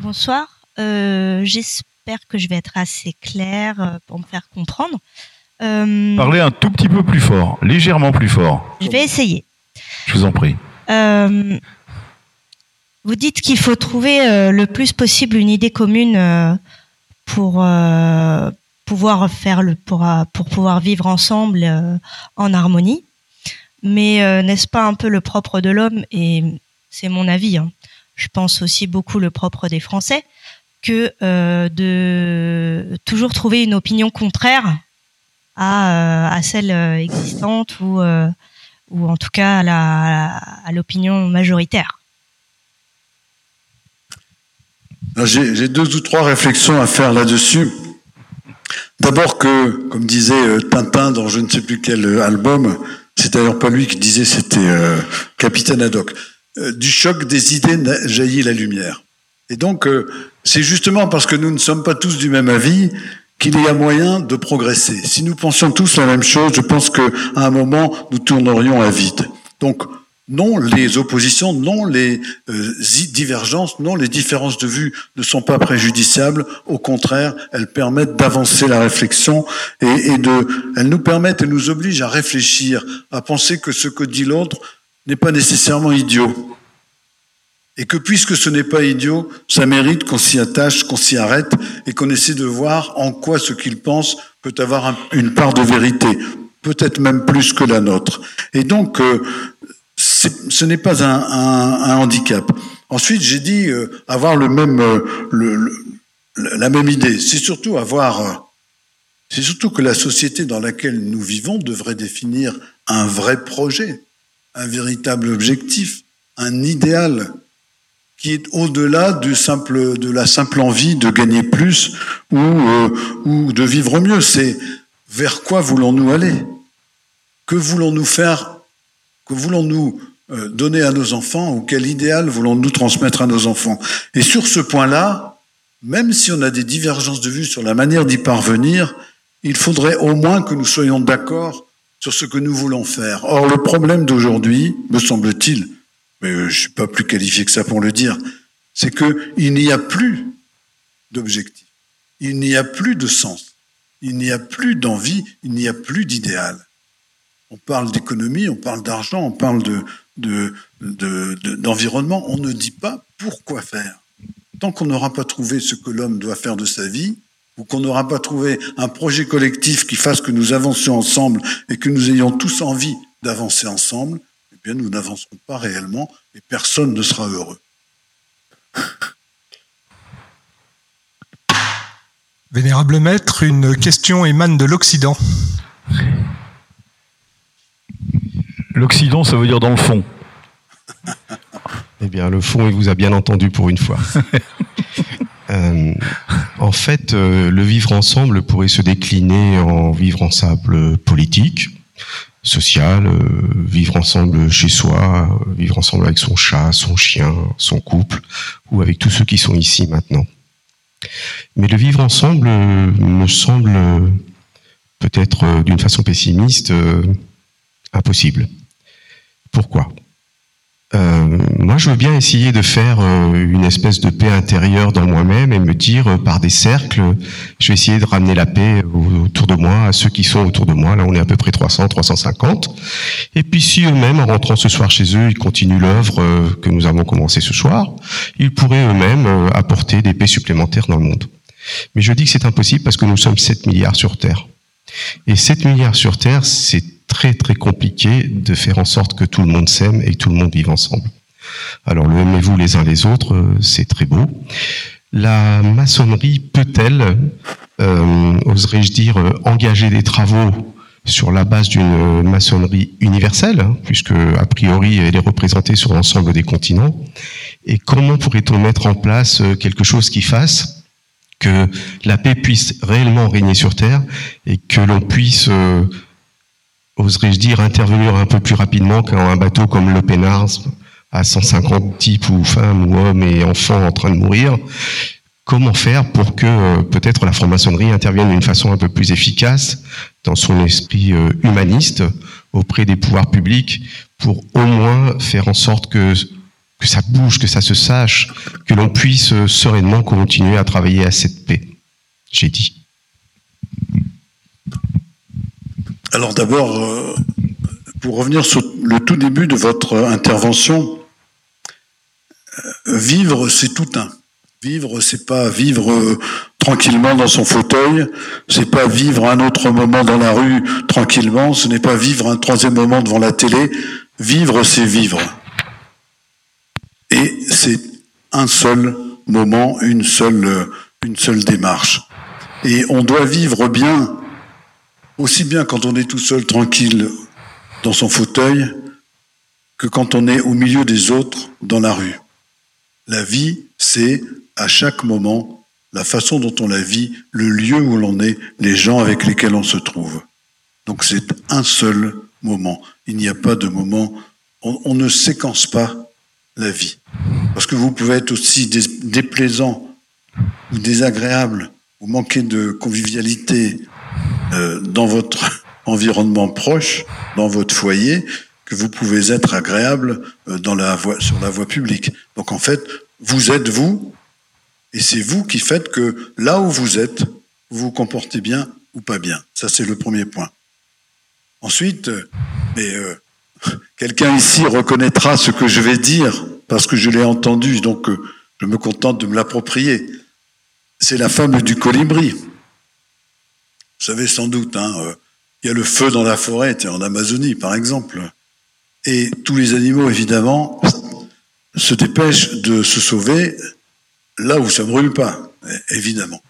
Bonsoir. Euh, j'espère que je vais être assez claire euh, pour me faire comprendre. Euh, Parlez un tout petit peu plus fort, légèrement plus fort. Je vais essayer. Je vous en prie. Vous dites qu'il faut trouver le plus possible une idée commune pour pouvoir faire le pour, pour pouvoir vivre ensemble en harmonie. Mais n'est-ce pas un peu le propre de l'homme? Et c'est mon avis. Hein. Je pense aussi beaucoup le propre des Français que de toujours trouver une opinion contraire à, à celle existante ou ou en tout cas à l'opinion majoritaire. J'ai deux ou trois réflexions à faire là-dessus. D'abord que, comme disait euh, Tintin dans je ne sais plus quel euh, album, c'est d'ailleurs pas lui qui disait, c'était euh, Capitaine Haddock, du choc des idées jaillit la lumière. Et donc, c'est justement parce que nous ne sommes pas tous du même avis qu'il y a moyen de progresser. Si nous pensions tous la même chose, je pense qu'à un moment, nous tournerions à vide. Donc, non, les oppositions, non, les euh, divergences, non, les différences de vues ne sont pas préjudiciables. Au contraire, elles permettent d'avancer la réflexion et, et, de, elles nous permettent et nous obligent à réfléchir, à penser que ce que dit l'autre n'est pas nécessairement idiot. Et que puisque ce n'est pas idiot, ça mérite qu'on s'y attache, qu'on s'y arrête et qu'on essaie de voir en quoi ce qu'il pense peut avoir une part de vérité, peut-être même plus que la nôtre. Et donc, euh, ce n'est pas un, handicap. Ensuite, j'ai dit euh, avoir le même, euh, la même idée. C'est surtout avoir, c'est surtout que la société dans laquelle nous vivons devrait définir un vrai projet, un véritable objectif, un idéal qui est au-delà du simple, de la simple envie de gagner plus ou, ou de vivre mieux. C'est vers quoi voulons-nous aller? Que voulons-nous faire? Que voulons-nous euh, donner à nos enfants? Ou quel idéal voulons-nous transmettre à nos enfants? Et sur ce point-là, même si on a des divergences de vues sur la manière d'y parvenir, il faudrait au moins que nous soyons d'accord sur ce que nous voulons faire. Or, le problème d'aujourd'hui, me semble-t-il, mais je ne suis pas plus qualifié que ça pour le dire, c'est qu'il n'y a plus d'objectif, il n'y a plus de sens, il n'y a plus d'envie, il n'y a plus d'idéal. On parle d'économie, on parle d'argent, on parle de, d'environnement. on ne dit pas pourquoi faire. Tant qu'on n'aura pas trouvé ce que l'homme doit faire de sa vie, ou qu'on n'aura pas trouvé un projet collectif qui fasse que nous avancions ensemble et que nous ayons tous envie d'avancer ensemble, eh bien nous n'avancerons pas réellement et personne ne sera heureux. Vénérable maître, une question émane de l'Occident. L'Occident, ça veut dire dans le fond. [LAUGHS] Eh bien, le fond, il vous a bien entendu pour une fois. [LAUGHS] euh, en fait, euh, le vivre ensemble pourrait se décliner en vivre ensemble politique, social, euh, vivre ensemble chez soi, vivre ensemble avec son chat, son chien, son couple, ou avec tous ceux qui sont ici maintenant. Mais le vivre ensemble me semble peut-être d'une façon pessimiste impossible. Pourquoi? Euh, moi, je veux bien essayer de faire euh, une espèce de paix intérieure dans moi-même et me dire, euh, par des cercles, je vais essayer de ramener la paix autour de moi, à ceux qui sont autour de moi. Là, on est à peu près 300, 350. Et puis, si eux-mêmes, en rentrant ce soir chez eux, ils continuent l'œuvre que nous avons commencé ce soir, ils pourraient eux-mêmes apporter des paix supplémentaires dans le monde. Mais je dis que c'est impossible parce que nous sommes 7 milliards sur Terre. Et 7 milliards sur Terre, c'est très très compliqué de faire en sorte que tout le monde s'aime et tout le monde vive ensemble. Alors le aimez-vous les uns les autres, euh, c'est très beau. La maçonnerie peut-elle, euh, oserais-je dire, euh, engager des travaux sur la base d'une maçonnerie universelle, hein, puisque a priori elle est représentée sur l'ensemble des continents, et comment pourrait-on mettre en place quelque chose qui fasse que la paix puisse réellement régner sur Terre et que l'on puisse oserais-je dire, intervenir un peu plus rapidement quand un bateau comme le Pénars à 150 types ou femmes ou hommes et enfants en train de mourir? Comment faire pour que euh, peut-être la franc-maçonnerie intervienne d'une façon un peu plus efficace dans son esprit euh, humaniste auprès des pouvoirs publics pour au moins faire en sorte que que ça bouge, que ça se sache, que l'on puisse euh, sereinement continuer à travailler à cette paix? J'ai dit. Alors d'abord, euh, pour revenir sur le tout début de votre intervention, euh, vivre, c'est tout un. Vivre, c'est pas vivre euh, tranquillement dans son fauteuil, c'est pas vivre un autre moment dans la rue tranquillement, ce n'est pas vivre un troisième moment devant la télé. Vivre, c'est vivre. Et c'est un seul moment, une seule, une seule démarche. Et on doit vivre bien aussi bien quand on est tout seul, tranquille, dans son fauteuil, que quand on est au milieu des autres, dans la rue. La vie, c'est à chaque moment, la façon dont on la vit, le lieu où l'on est, les gens avec lesquels on se trouve. Donc c'est un seul moment. Il n'y a pas de moment. On, ne séquence pas la vie. Parce que vous pouvez être aussi déplaisant ou désagréable ou manquer de convivialité euh, dans votre [LAUGHS] environnement proche, dans votre foyer, que vous pouvez être agréable euh, dans la voie, sur la voie publique. Donc en fait, vous êtes vous, et c'est vous qui faites que là où vous êtes, vous vous comportez bien ou pas bien. Ça, c'est le premier point. Ensuite, euh, mais [LAUGHS] quelqu'un ici reconnaîtra ce que je vais dire parce que je l'ai entendu, donc je me contente de me l'approprier. C'est la femme du colibri. Vous savez sans doute, hein, il y a le feu dans la forêt, en Amazonie par exemple, et tous les animaux évidemment se dépêchent de se sauver là où ça brûle pas, évidemment.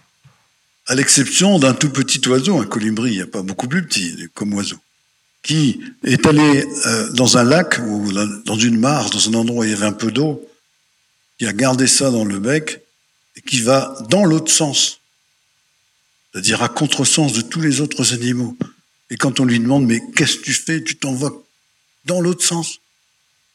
À l'exception d'un tout petit oiseau, un colibri, il n'y a pas beaucoup plus petit comme oiseau, qui est allé euh, dans un lac ou dans une mare, dans un endroit où il y avait un peu d'eau, qui a gardé ça dans le bec et qui va dans l'autre sens, c'est-à-dire à contresens de tous les autres animaux. Et quand on lui demande, mais qu'est-ce que tu fais? Tu t'en vas dans l'autre sens.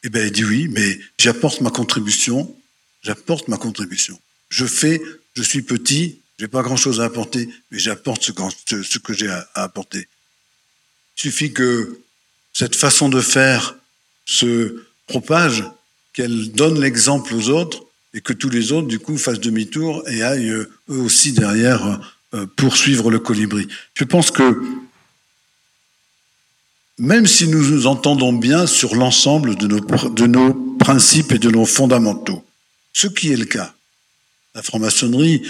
Eh bien, il dit oui, mais j'apporte ma contribution, j'apporte ma contribution. Je fais, je suis petit, j'ai pas grand chose à apporter, mais j'apporte ce, que j'ai à, apporter. Il suffit que cette façon de faire se propage, qu'elle donne l'exemple aux autres et que tous les autres, du coup, fassent demi-tour et aillent eux aussi derrière poursuivre le colibri. Je pense que même si nous nous entendons bien sur l'ensemble de nos, de nos principes et de nos fondamentaux, ce qui est le cas, la franc-maçonnerie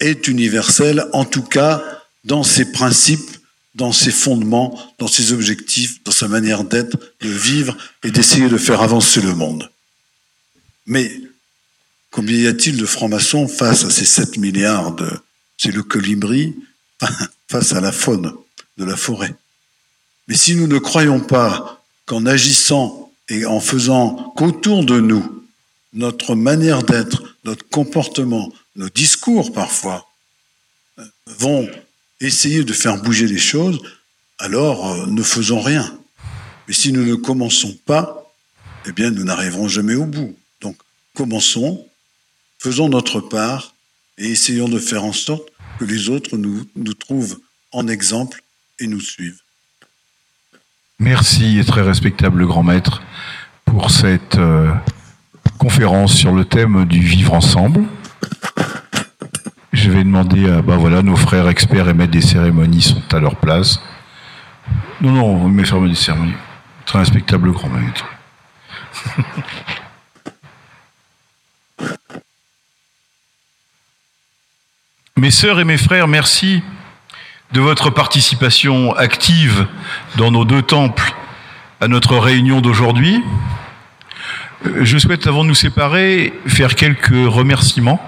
est universelle, en tout cas dans ses principes, dans ses fondements, dans ses objectifs, dans sa manière d'être, de vivre et d'essayer de faire avancer le monde. Mais combien y a-t-il de francs-maçons face à ces 7 milliards de... C'est le colibri [LAUGHS] face à la faune de la forêt. Mais si nous ne croyons pas qu'en agissant et en faisant qu'autour de nous, notre manière d'être, notre comportement, nos discours parfois, euh, vont essayer de faire bouger les choses, alors euh, ne faisons rien. Mais si nous ne commençons pas, eh bien nous n'arriverons jamais au bout. Donc commençons, faisons notre part et essayons de faire en sorte que les autres nous, trouvent en exemple et nous suivent. Merci, très respectable grand maître, pour cette euh, conférence sur le thème du vivre ensemble. Je vais demander à bah nos frères experts et maîtres des cérémonies sont à leur place. Non, non, mes frères des cérémonies. Très respectable grand maître. [LAUGHS] mes sœurs et mes frères, merci de votre participation active dans nos deux temples à notre réunion d'aujourd'hui. Je souhaite, avant de nous séparer, faire quelques remerciements.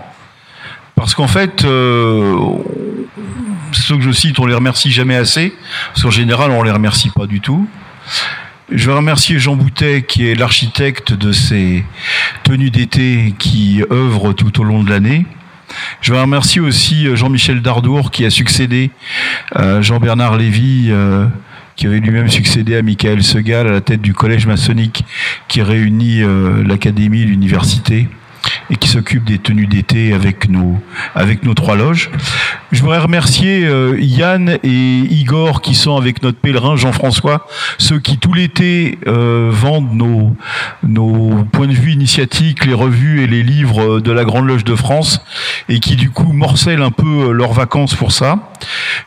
Parce qu'en fait, euh, ceux que je cite, on les remercie jamais assez. Parce qu'en général, on les remercie pas du tout. Je veux remercier Jean Boutet, qui est l'architecte de ces tenues d'été qui œuvrent tout au long de l'année. Je veux remercier aussi euh, Jean-Michel Dardour qui a succédé à Jean-Bernard Lévy, euh, qui avait lui-même succédé à Michael Segal à la tête du collège maçonnique qui réunit euh, l'académie, l'université et qui s'occupe des tenues d'été avec nos trois loges. Je voudrais remercier euh, Yann et Igor qui sont avec notre pèlerin Jean-François, ceux qui tout l'été euh, vendent nos nos points de vue initiatiques, les revues et les livres de la Grande Loge de France et qui du coup morcellent un peu euh, leurs vacances pour ça.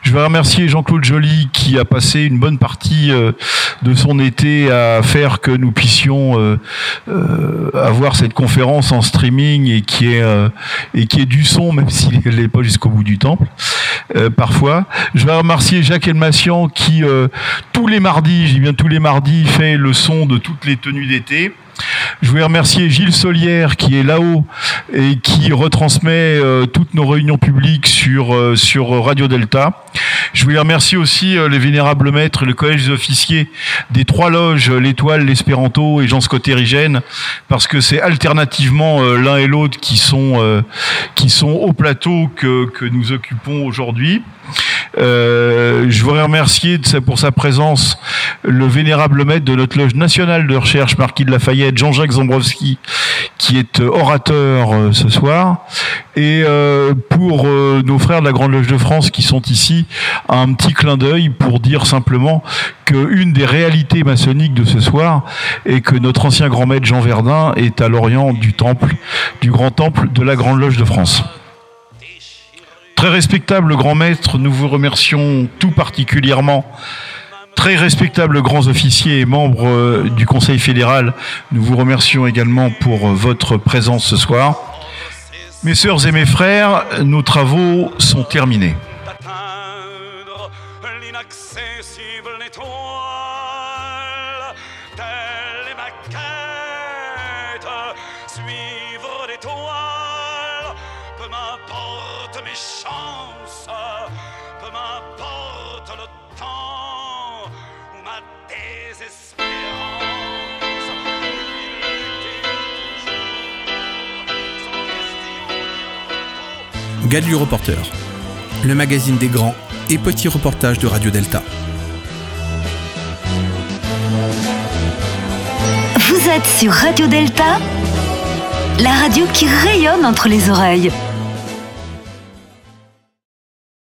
Je veux remercier Jean-Claude Joly qui a passé une bonne partie de son été à faire que nous puissions avoir cette conférence en streaming et qui est et qui est du son même [LAUGHS] s'il n'est pas jusqu'au bout du temple. Euh, parfois. Je vais remercier Jacques Elmassian qui, euh, tous les mardis, j'ai bien tous les mardis, fait le son de toutes les tenues d'été. Je voulais remercier Gilles Solière qui est là-haut et qui retransmet euh, toutes nos réunions publiques sur, sur Radio Delta. Je voulais remercier aussi les vénérables maîtres, le collège des officiers des trois loges, l'étoile, l'espéranto et Jean Scott Érigène, parce que c'est alternativement l'un et l'autre qui sont au plateau que nous occupons aujourd'hui. Euh, je voudrais remercier pour sa présence le vénérable maître de notre loge nationale de recherche, Marquis de Lafayette, Jean-Jacques Zambrowski, qui est euh, orateur euh, ce soir. Et pour nos frères de la Grande Loge de France qui sont ici, un petit clin d'œil pour dire simplement qu'une des réalités maçonniques de ce soir est que notre ancien grand maître Jean Verdun est à l'orient du temple, du grand temple de la Grande Loge de France. Très respectable grand maître, nous vous remercions tout particulièrement. Très respectable grands officiers et membres euh, du Conseil fédéral, nous vous remercions également pour euh, votre présence ce soir. Mes sœurs et mes frères, nos travaux sont terminés. Gadlu Reporter, le magazine des grands et petits reportages de Radio Delta. Vous êtes sur Radio Delta, la radio qui rayonne entre les oreilles.